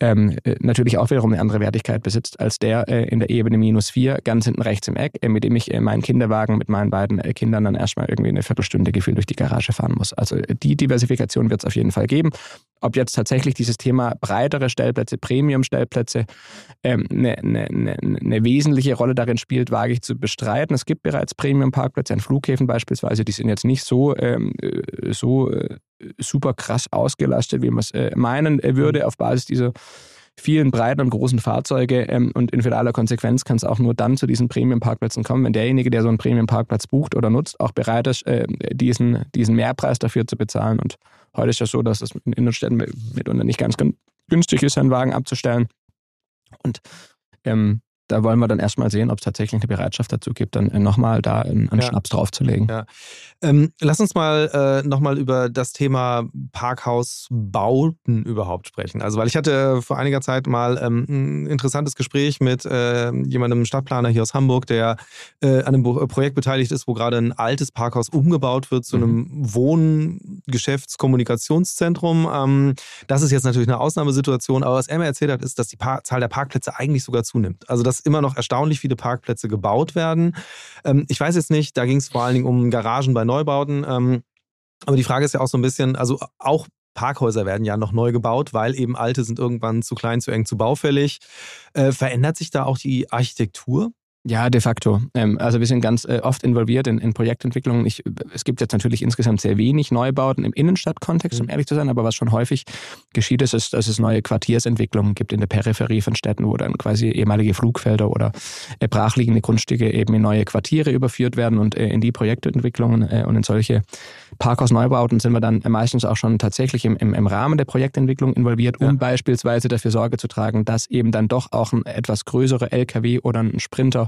ähm, äh, natürlich auch wiederum eine andere Wertigkeit besitzt als der äh, in der Ebene minus vier, ganz hinten rechts im Eck, äh, mit dem ich meinen Kinderwagen mit meinen beiden Kindern dann erstmal irgendwie eine Viertelstunde gefühlt durch die Garage fahren muss. Also die Diversifikation wird es auf jeden Fall geben. Ob jetzt tatsächlich dieses Thema breitere Stellplätze, Premium-Stellplätze ähm, eine, eine, eine, wesentliche Rolle darin spielt, wage ich zu bestreiten. Es gibt bereits Premium-Parkplätze an Flughäfen beispielsweise, die sind jetzt nicht so, ähm, so super krass ausgelastet, wie man es äh, meinen würde, mhm. auf Basis dieser vielen breiten und großen Fahrzeuge. Ähm, und in finaler Konsequenz kann es auch nur dann zu diesen Premium-Parkplätzen kommen, wenn derjenige, der so einen Premium-Parkplatz bucht oder nutzt, auch bereit ist, äh, diesen, diesen Mehrpreis dafür zu bezahlen. Und heute ist ja so, dass es in Innenstädten mitunter nicht ganz günstig ist, einen Wagen abzustellen. Und ähm, da wollen wir dann erstmal sehen, ob es tatsächlich eine Bereitschaft dazu gibt, dann nochmal da einen, ja. Schnaps draufzulegen. Ja. Ähm, lass uns mal äh, nochmal über das Thema Parkhausbauten überhaupt sprechen. Also, weil ich hatte vor einiger Zeit mal ähm, ein interessantes Gespräch mit äh, jemandem Stadtplaner hier aus Hamburg, der äh, an einem Projekt beteiligt ist, wo gerade ein altes Parkhaus umgebaut wird zu mhm. einem Wohngeschäftskommunikationszentrum. Ähm, das ist jetzt natürlich eine Ausnahmesituation, aber was er mir erzählt hat, ist, dass die pa Zahl der Parkplätze eigentlich sogar zunimmt. Also, dass dass immer noch erstaunlich viele Parkplätze gebaut werden. Ähm, ich weiß jetzt nicht, da ging es vor allen Dingen um Garagen bei Neubauten. Ähm, aber die Frage ist ja auch so ein bisschen, also auch Parkhäuser werden ja noch neu gebaut, weil eben alte sind irgendwann zu klein, zu eng, zu baufällig. Äh, verändert sich da auch die Architektur? Ja, de facto. Ähm, also wir sind ganz äh, oft involviert in, in Projektentwicklungen. Ich, es gibt jetzt natürlich insgesamt sehr wenig Neubauten im Innenstadtkontext, um mhm. ehrlich zu sein, aber was schon häufig geschieht, ist, ist, dass es neue Quartiersentwicklungen gibt in der Peripherie von Städten, wo dann quasi ehemalige Flugfelder oder äh, brachliegende Grundstücke eben in neue Quartiere überführt werden und äh, in die Projektentwicklungen und in solche Parkhaus-Neubauten sind wir dann meistens auch schon tatsächlich im, im, im Rahmen der Projektentwicklung involviert, um ja. beispielsweise dafür Sorge zu tragen, dass eben dann doch auch ein etwas größerer LKW oder ein Sprinter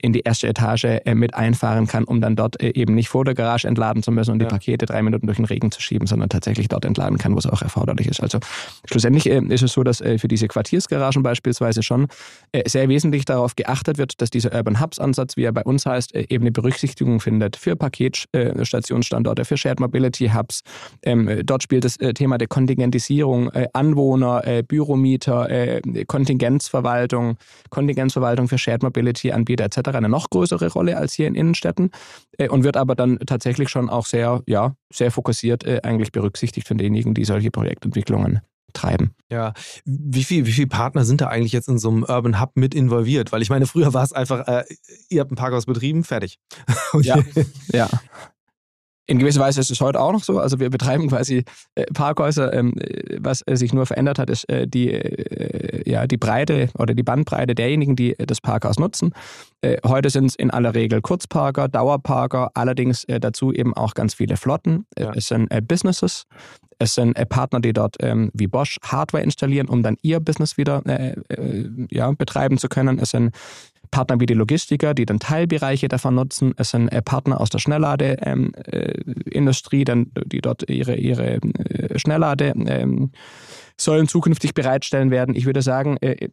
in die erste Etage äh, mit einfahren kann, um dann dort äh, eben nicht vor der Garage entladen zu müssen und ja. die Pakete drei Minuten durch den Regen zu schieben, sondern tatsächlich dort entladen kann, wo es auch erforderlich ist. Also schlussendlich äh, ist es so, dass für diese Quartiersgaragen beispielsweise schon sehr wesentlich darauf geachtet wird, dass dieser Urban Hubs Ansatz, wie er bei uns heißt, eben eine Berücksichtigung findet für Paketstationsstandorte, für Shared Mobility Hubs. Ähm, dort spielt das Thema der Kontingentisierung, Anwohner, Büromieter, Kontingenzverwaltung, Kontingenzverwaltung für Shared Mobility Anbieter etc eine noch größere Rolle als hier in Innenstädten äh, und wird aber dann tatsächlich schon auch sehr, ja, sehr fokussiert äh, eigentlich berücksichtigt von denjenigen, die solche Projektentwicklungen treiben. Ja, wie viele wie viel Partner sind da eigentlich jetzt in so einem Urban Hub mit involviert? Weil ich meine, früher war es einfach, äh, ihr habt ein Parkhaus betrieben, fertig. [LAUGHS] ja, ja. In gewisser Weise ist es heute auch noch so. Also wir betreiben quasi äh, Parkhäuser. Ähm, was äh, sich nur verändert hat, ist äh, die, äh, ja, die Breite oder die Bandbreite derjenigen, die das Parkhaus nutzen. Äh, heute sind es in aller Regel Kurzparker, Dauerparker, allerdings äh, dazu eben auch ganz viele Flotten. Ja. Es sind Businesses. Es sind Partner, die dort ähm, wie Bosch Hardware installieren, um dann ihr Business wieder ja, betreiben zu können. Es sind Partner wie die Logistiker, die dann Teilbereiche davon nutzen. Es sind äh, Partner aus der Schnellladeindustrie, ähm, äh, die dort ihre, ihre äh, Schnelllade ähm, sollen zukünftig bereitstellen werden. Ich würde sagen, äh,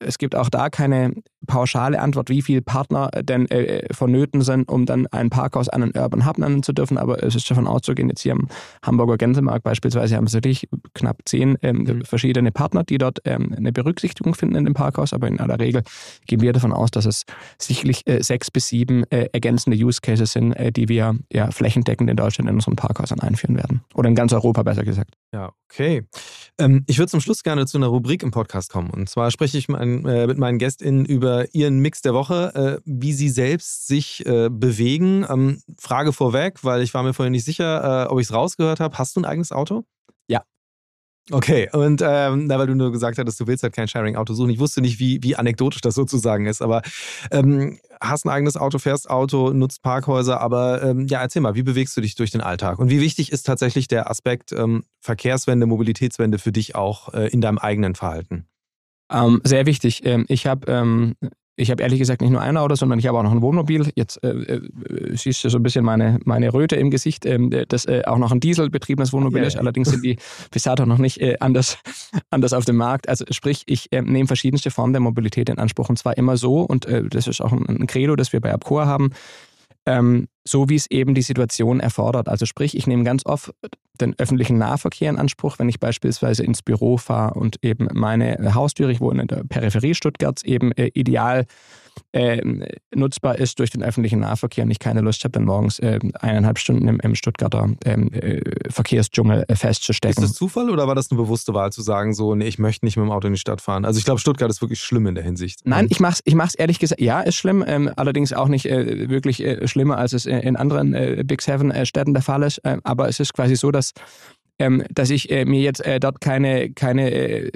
es gibt auch da keine pauschale Antwort, wie viele Partner denn äh, vonnöten sind, um dann ein Parkhaus an einen Urban Hub nennen zu dürfen. Aber es ist davon auszugehen, jetzt hier am Hamburger Gänsemarkt beispielsweise haben sie wirklich knapp zehn ähm, mhm. verschiedene Partner, die dort ähm, eine Berücksichtigung finden in dem Parkhaus. Aber in aller Regel gehen wir davon aus, dass es sicherlich äh, sechs bis sieben äh, ergänzende Use Cases sind, äh, die wir ja flächendeckend in Deutschland in unseren Parkhäusern einführen werden. Oder in ganz Europa besser gesagt. Ja, okay. Ähm, ich würde zum Schluss gerne zu einer Rubrik im Podcast kommen. Und zwar spreche ich mein, äh, mit meinen GästInnen über ihren Mix der Woche, äh, wie sie selbst sich äh, bewegen. Ähm, Frage vorweg, weil ich war mir vorhin nicht sicher, äh, ob ich es rausgehört habe. Hast du ein eigenes Auto? Ja. Okay, und ähm, weil du nur gesagt hattest, du willst halt kein Sharing-Auto suchen. Ich wusste nicht, wie, wie anekdotisch das sozusagen ist, aber ähm, hast ein eigenes Auto, fährst Auto, nutzt Parkhäuser, aber ähm, ja, erzähl mal, wie bewegst du dich durch den Alltag? Und wie wichtig ist tatsächlich der Aspekt ähm, Verkehrswende, Mobilitätswende für dich auch äh, in deinem eigenen Verhalten? Ähm, sehr wichtig. Ähm, ich habe ähm, ich habe ehrlich gesagt nicht nur ein Auto, sondern ich habe auch noch ein Wohnmobil. Jetzt äh, äh, siehst du so ein bisschen meine, meine Röte im Gesicht, ähm, das äh, auch noch ein dieselbetriebenes Wohnmobil ja, ist. Allerdings sind die [LAUGHS] bis dato noch nicht äh, anders, [LAUGHS] anders auf dem Markt. Also sprich, ich äh, nehme verschiedenste Formen der Mobilität in Anspruch und zwar immer so, und äh, das ist auch ein, ein Credo, das wir bei Abcor haben, ähm, so wie es eben die Situation erfordert. Also sprich, ich nehme ganz oft den öffentlichen Nahverkehr in Anspruch, wenn ich beispielsweise ins Büro fahre und eben meine Haustür, ich wohne in der Peripherie Stuttgarts, eben äh, ideal äh, nutzbar ist durch den öffentlichen Nahverkehr und ich keine Lust habe, dann morgens äh, eineinhalb Stunden im, im Stuttgarter ähm, äh, Verkehrsdschungel äh, festzustecken. Ist das Zufall oder war das eine bewusste Wahl zu sagen, so, nee, ich möchte nicht mit dem Auto in die Stadt fahren? Also ich glaube, Stuttgart ist wirklich schlimm in der Hinsicht. Nein, ich mache es ich mach's ehrlich gesagt, ja, ist schlimm, ähm, allerdings auch nicht äh, wirklich äh, schlimmer, als es in anderen Big Seven Städten der Fall ist. aber es ist quasi so, dass ähm, dass ich äh, mir jetzt äh, dort keine, keine äh,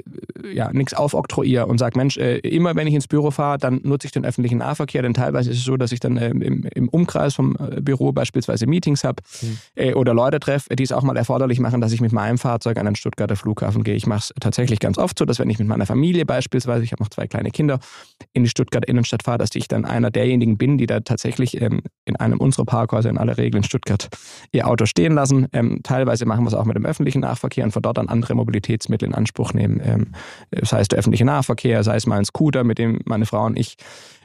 ja, nichts aufoktroyiere und sage, Mensch, äh, immer wenn ich ins Büro fahre, dann nutze ich den öffentlichen Nahverkehr, denn teilweise ist es so, dass ich dann ähm, im, im, Umkreis vom äh, Büro beispielsweise Meetings habe mhm. oder Leute treffe, die es auch mal erforderlich machen, dass ich mit meinem Fahrzeug an den Stuttgarter Flughafen gehe. Ich mache es tatsächlich ganz oft so, dass wenn ich mit meiner Familie beispielsweise, ich habe noch zwei kleine Kinder, in die Stuttgarter Innenstadt fahre, dass ich dann einer derjenigen bin, die da tatsächlich ähm, in einem unserer Parkhäuser in aller Regel in Stuttgart ihr Auto stehen lassen. Ähm, teilweise machen wir es auch mit dem öffentlichen Nahverkehr und von dort an andere Mobilitätsmittel in Anspruch nehmen. Ähm, sei es der öffentliche Nahverkehr, sei es mal ein Scooter, mit dem meine Frau und ich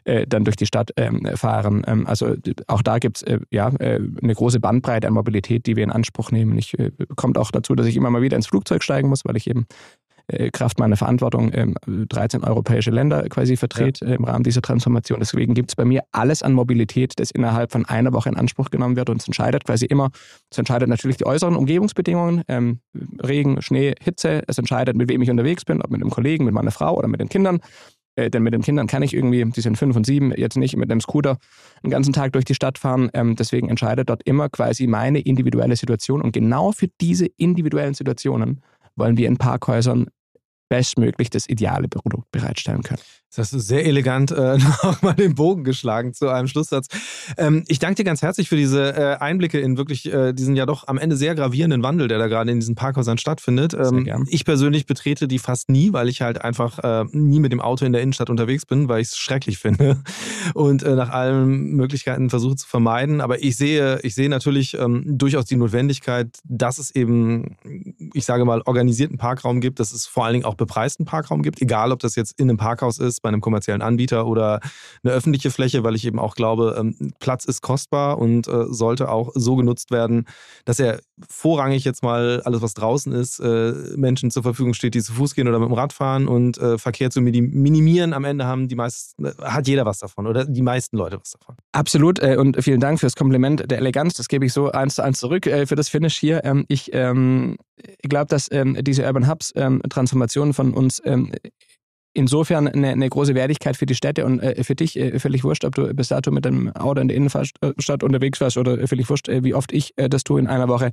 äh, dann durch die Stadt ähm, fahren. Ähm, also auch da gibt es äh, ja, äh, eine große Bandbreite an Mobilität, die wir in Anspruch nehmen. Ich äh, kommt auch dazu, dass ich immer mal wieder ins Flugzeug steigen muss, weil ich eben äh, Kraft meiner Verantwortung 13 ähm, europäische Länder quasi vertrete ja. im Rahmen dieser Transformation. Deswegen gibt es bei mir alles an Mobilität, das innerhalb von einer Woche in Anspruch genommen wird und es entscheidet quasi immer, es entscheidet natürlich die äußeren Umgebungsbedingungen, ähm, Regen, Schnee, Hitze, es entscheidet, mit wem ich unterwegs bin, ob mit einem Kollegen, mit meiner Frau oder mit den Kindern. Äh, denn mit den Kindern kann ich irgendwie, die sind fünf und sieben, jetzt nicht mit einem Scooter einen ganzen Tag durch die Stadt fahren. Ähm, deswegen entscheidet dort immer quasi meine individuelle Situation. Und genau für diese individuellen Situationen wollen wir in Parkhäusern bestmöglich das ideale Produkt bereitstellen können. Das hast du sehr elegant äh, [LAUGHS] nochmal den Bogen geschlagen zu einem Schlusssatz. Ähm, ich danke dir ganz herzlich für diese äh, Einblicke in wirklich äh, diesen ja doch am Ende sehr gravierenden Wandel, der da gerade in diesen Parkhäusern stattfindet. Ähm, ich persönlich betrete die fast nie, weil ich halt einfach äh, nie mit dem Auto in der Innenstadt unterwegs bin, weil ich es schrecklich finde [LAUGHS] und äh, nach allen Möglichkeiten versuche zu vermeiden. Aber ich sehe, ich sehe natürlich ähm, durchaus die Notwendigkeit, dass es eben, ich sage mal, organisierten Parkraum gibt, dass es vor allen Dingen auch bepreisten Parkraum gibt, egal ob das jetzt in einem Parkhaus ist, bei einem kommerziellen Anbieter oder eine öffentliche Fläche, weil ich eben auch glaube, ähm, Platz ist kostbar und äh, sollte auch so genutzt werden, dass er vorrangig jetzt mal alles, was draußen ist, äh, Menschen zur Verfügung steht, die zu Fuß gehen oder mit dem Rad fahren und äh, Verkehr zu minimieren. Am Ende haben die meisten, hat jeder was davon oder die meisten Leute was davon. Absolut und vielen Dank fürs Kompliment der Eleganz. Das gebe ich so eins zu eins zurück für das Finish hier. Ähm, ich ähm, glaube, dass diese Urban Hubs Transformation von uns insofern eine, eine, große Wertigkeit für die Städte und äh, für dich äh, völlig wurscht, ob du bis dato mit einem Auto in der Innenstadt unterwegs warst oder völlig wurscht, äh, wie oft ich äh, das tue in einer Woche,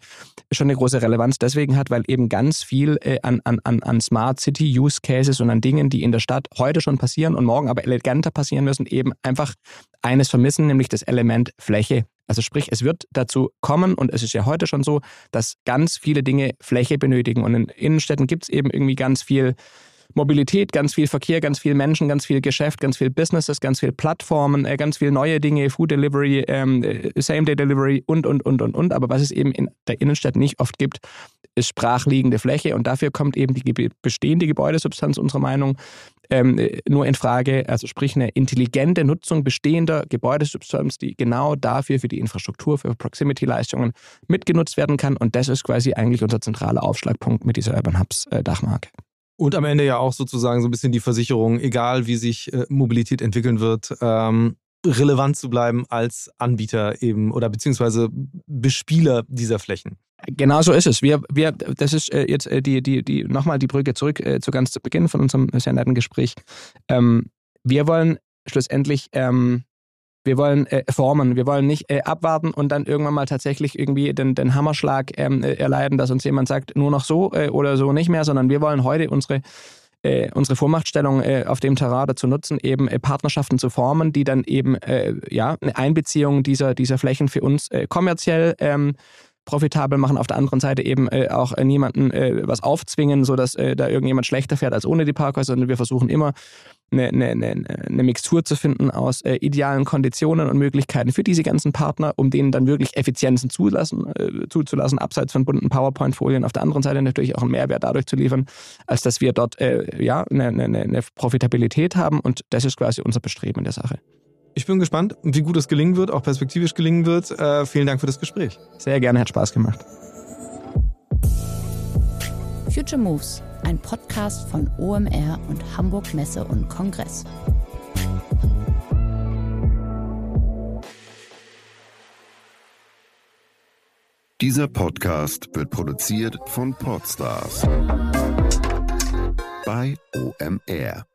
schon eine große Relevanz deswegen hat, weil eben ganz viel äh, an, an, an Smart City Use Cases und an Dingen, die in der Stadt heute schon passieren und morgen aber eleganter passieren müssen, eben einfach eines vermissen, nämlich das Element Fläche. Also sprich, es wird dazu kommen, und es ist ja heute schon so, dass ganz viele Dinge Fläche benötigen. Und in Innenstädten gibt es eben irgendwie ganz viel Mobilität, ganz viel Verkehr, ganz viel Menschen, ganz viel Geschäft, ganz viel Businesses, ganz viel Plattformen, äh, ganz viel neue Dinge, Food Delivery, ähm, äh, Same-Day-Delivery und, und, und, und, und. Aber was es eben in der Innenstadt nicht oft gibt, ist sprachliegende Fläche und dafür kommt eben die bestehende Gebäudesubstanz unserer Meinung ähm, nur in Frage, also sprich eine intelligente Nutzung bestehender Gebäudesubstanz, die genau dafür für die Infrastruktur, für Proximity-Leistungen mitgenutzt werden kann und das ist quasi eigentlich unser zentraler Aufschlagpunkt mit dieser Urban Hubs äh, Dachmarke. Und am Ende ja auch sozusagen so ein bisschen die Versicherung, egal wie sich äh, Mobilität entwickeln wird, ähm, relevant zu bleiben als Anbieter eben oder beziehungsweise Bespieler dieser Flächen. Genau so ist es. Wir, wir, das ist äh, jetzt äh, die, die, die, nochmal die Brücke zurück äh, zu ganz zu Beginn von unserem sehr netten Gespräch. Ähm, wir wollen schlussendlich ähm, wir wollen äh, formen, wir wollen nicht äh, abwarten und dann irgendwann mal tatsächlich irgendwie den, den Hammerschlag ähm, äh, erleiden, dass uns jemand sagt, nur noch so äh, oder so nicht mehr, sondern wir wollen heute unsere äh, unsere Vormachtstellung äh, auf dem Terrain dazu nutzen, eben äh, Partnerschaften zu formen, die dann eben äh, ja eine Einbeziehung dieser, dieser Flächen für uns äh, kommerziell ähm, profitabel machen, auf der anderen Seite eben äh, auch äh, niemanden äh, was aufzwingen, sodass äh, da irgendjemand schlechter fährt als ohne die Parkhäuser, sondern wir versuchen immer eine, eine, eine, eine Mixtur zu finden aus äh, idealen Konditionen und Möglichkeiten für diese ganzen Partner, um denen dann wirklich Effizienzen zulassen, äh, zuzulassen, abseits von bunten PowerPoint-Folien. Auf der anderen Seite natürlich auch einen Mehrwert dadurch zu liefern, als dass wir dort äh, ja eine, eine, eine Profitabilität haben und das ist quasi unser Bestreben in der Sache. Ich bin gespannt, wie gut es gelingen wird, auch perspektivisch gelingen wird. Äh, vielen Dank für das Gespräch. Sehr gerne, hat Spaß gemacht. Future Moves, ein Podcast von OMR und Hamburg Messe und Kongress. Dieser Podcast wird produziert von Podstars bei OMR.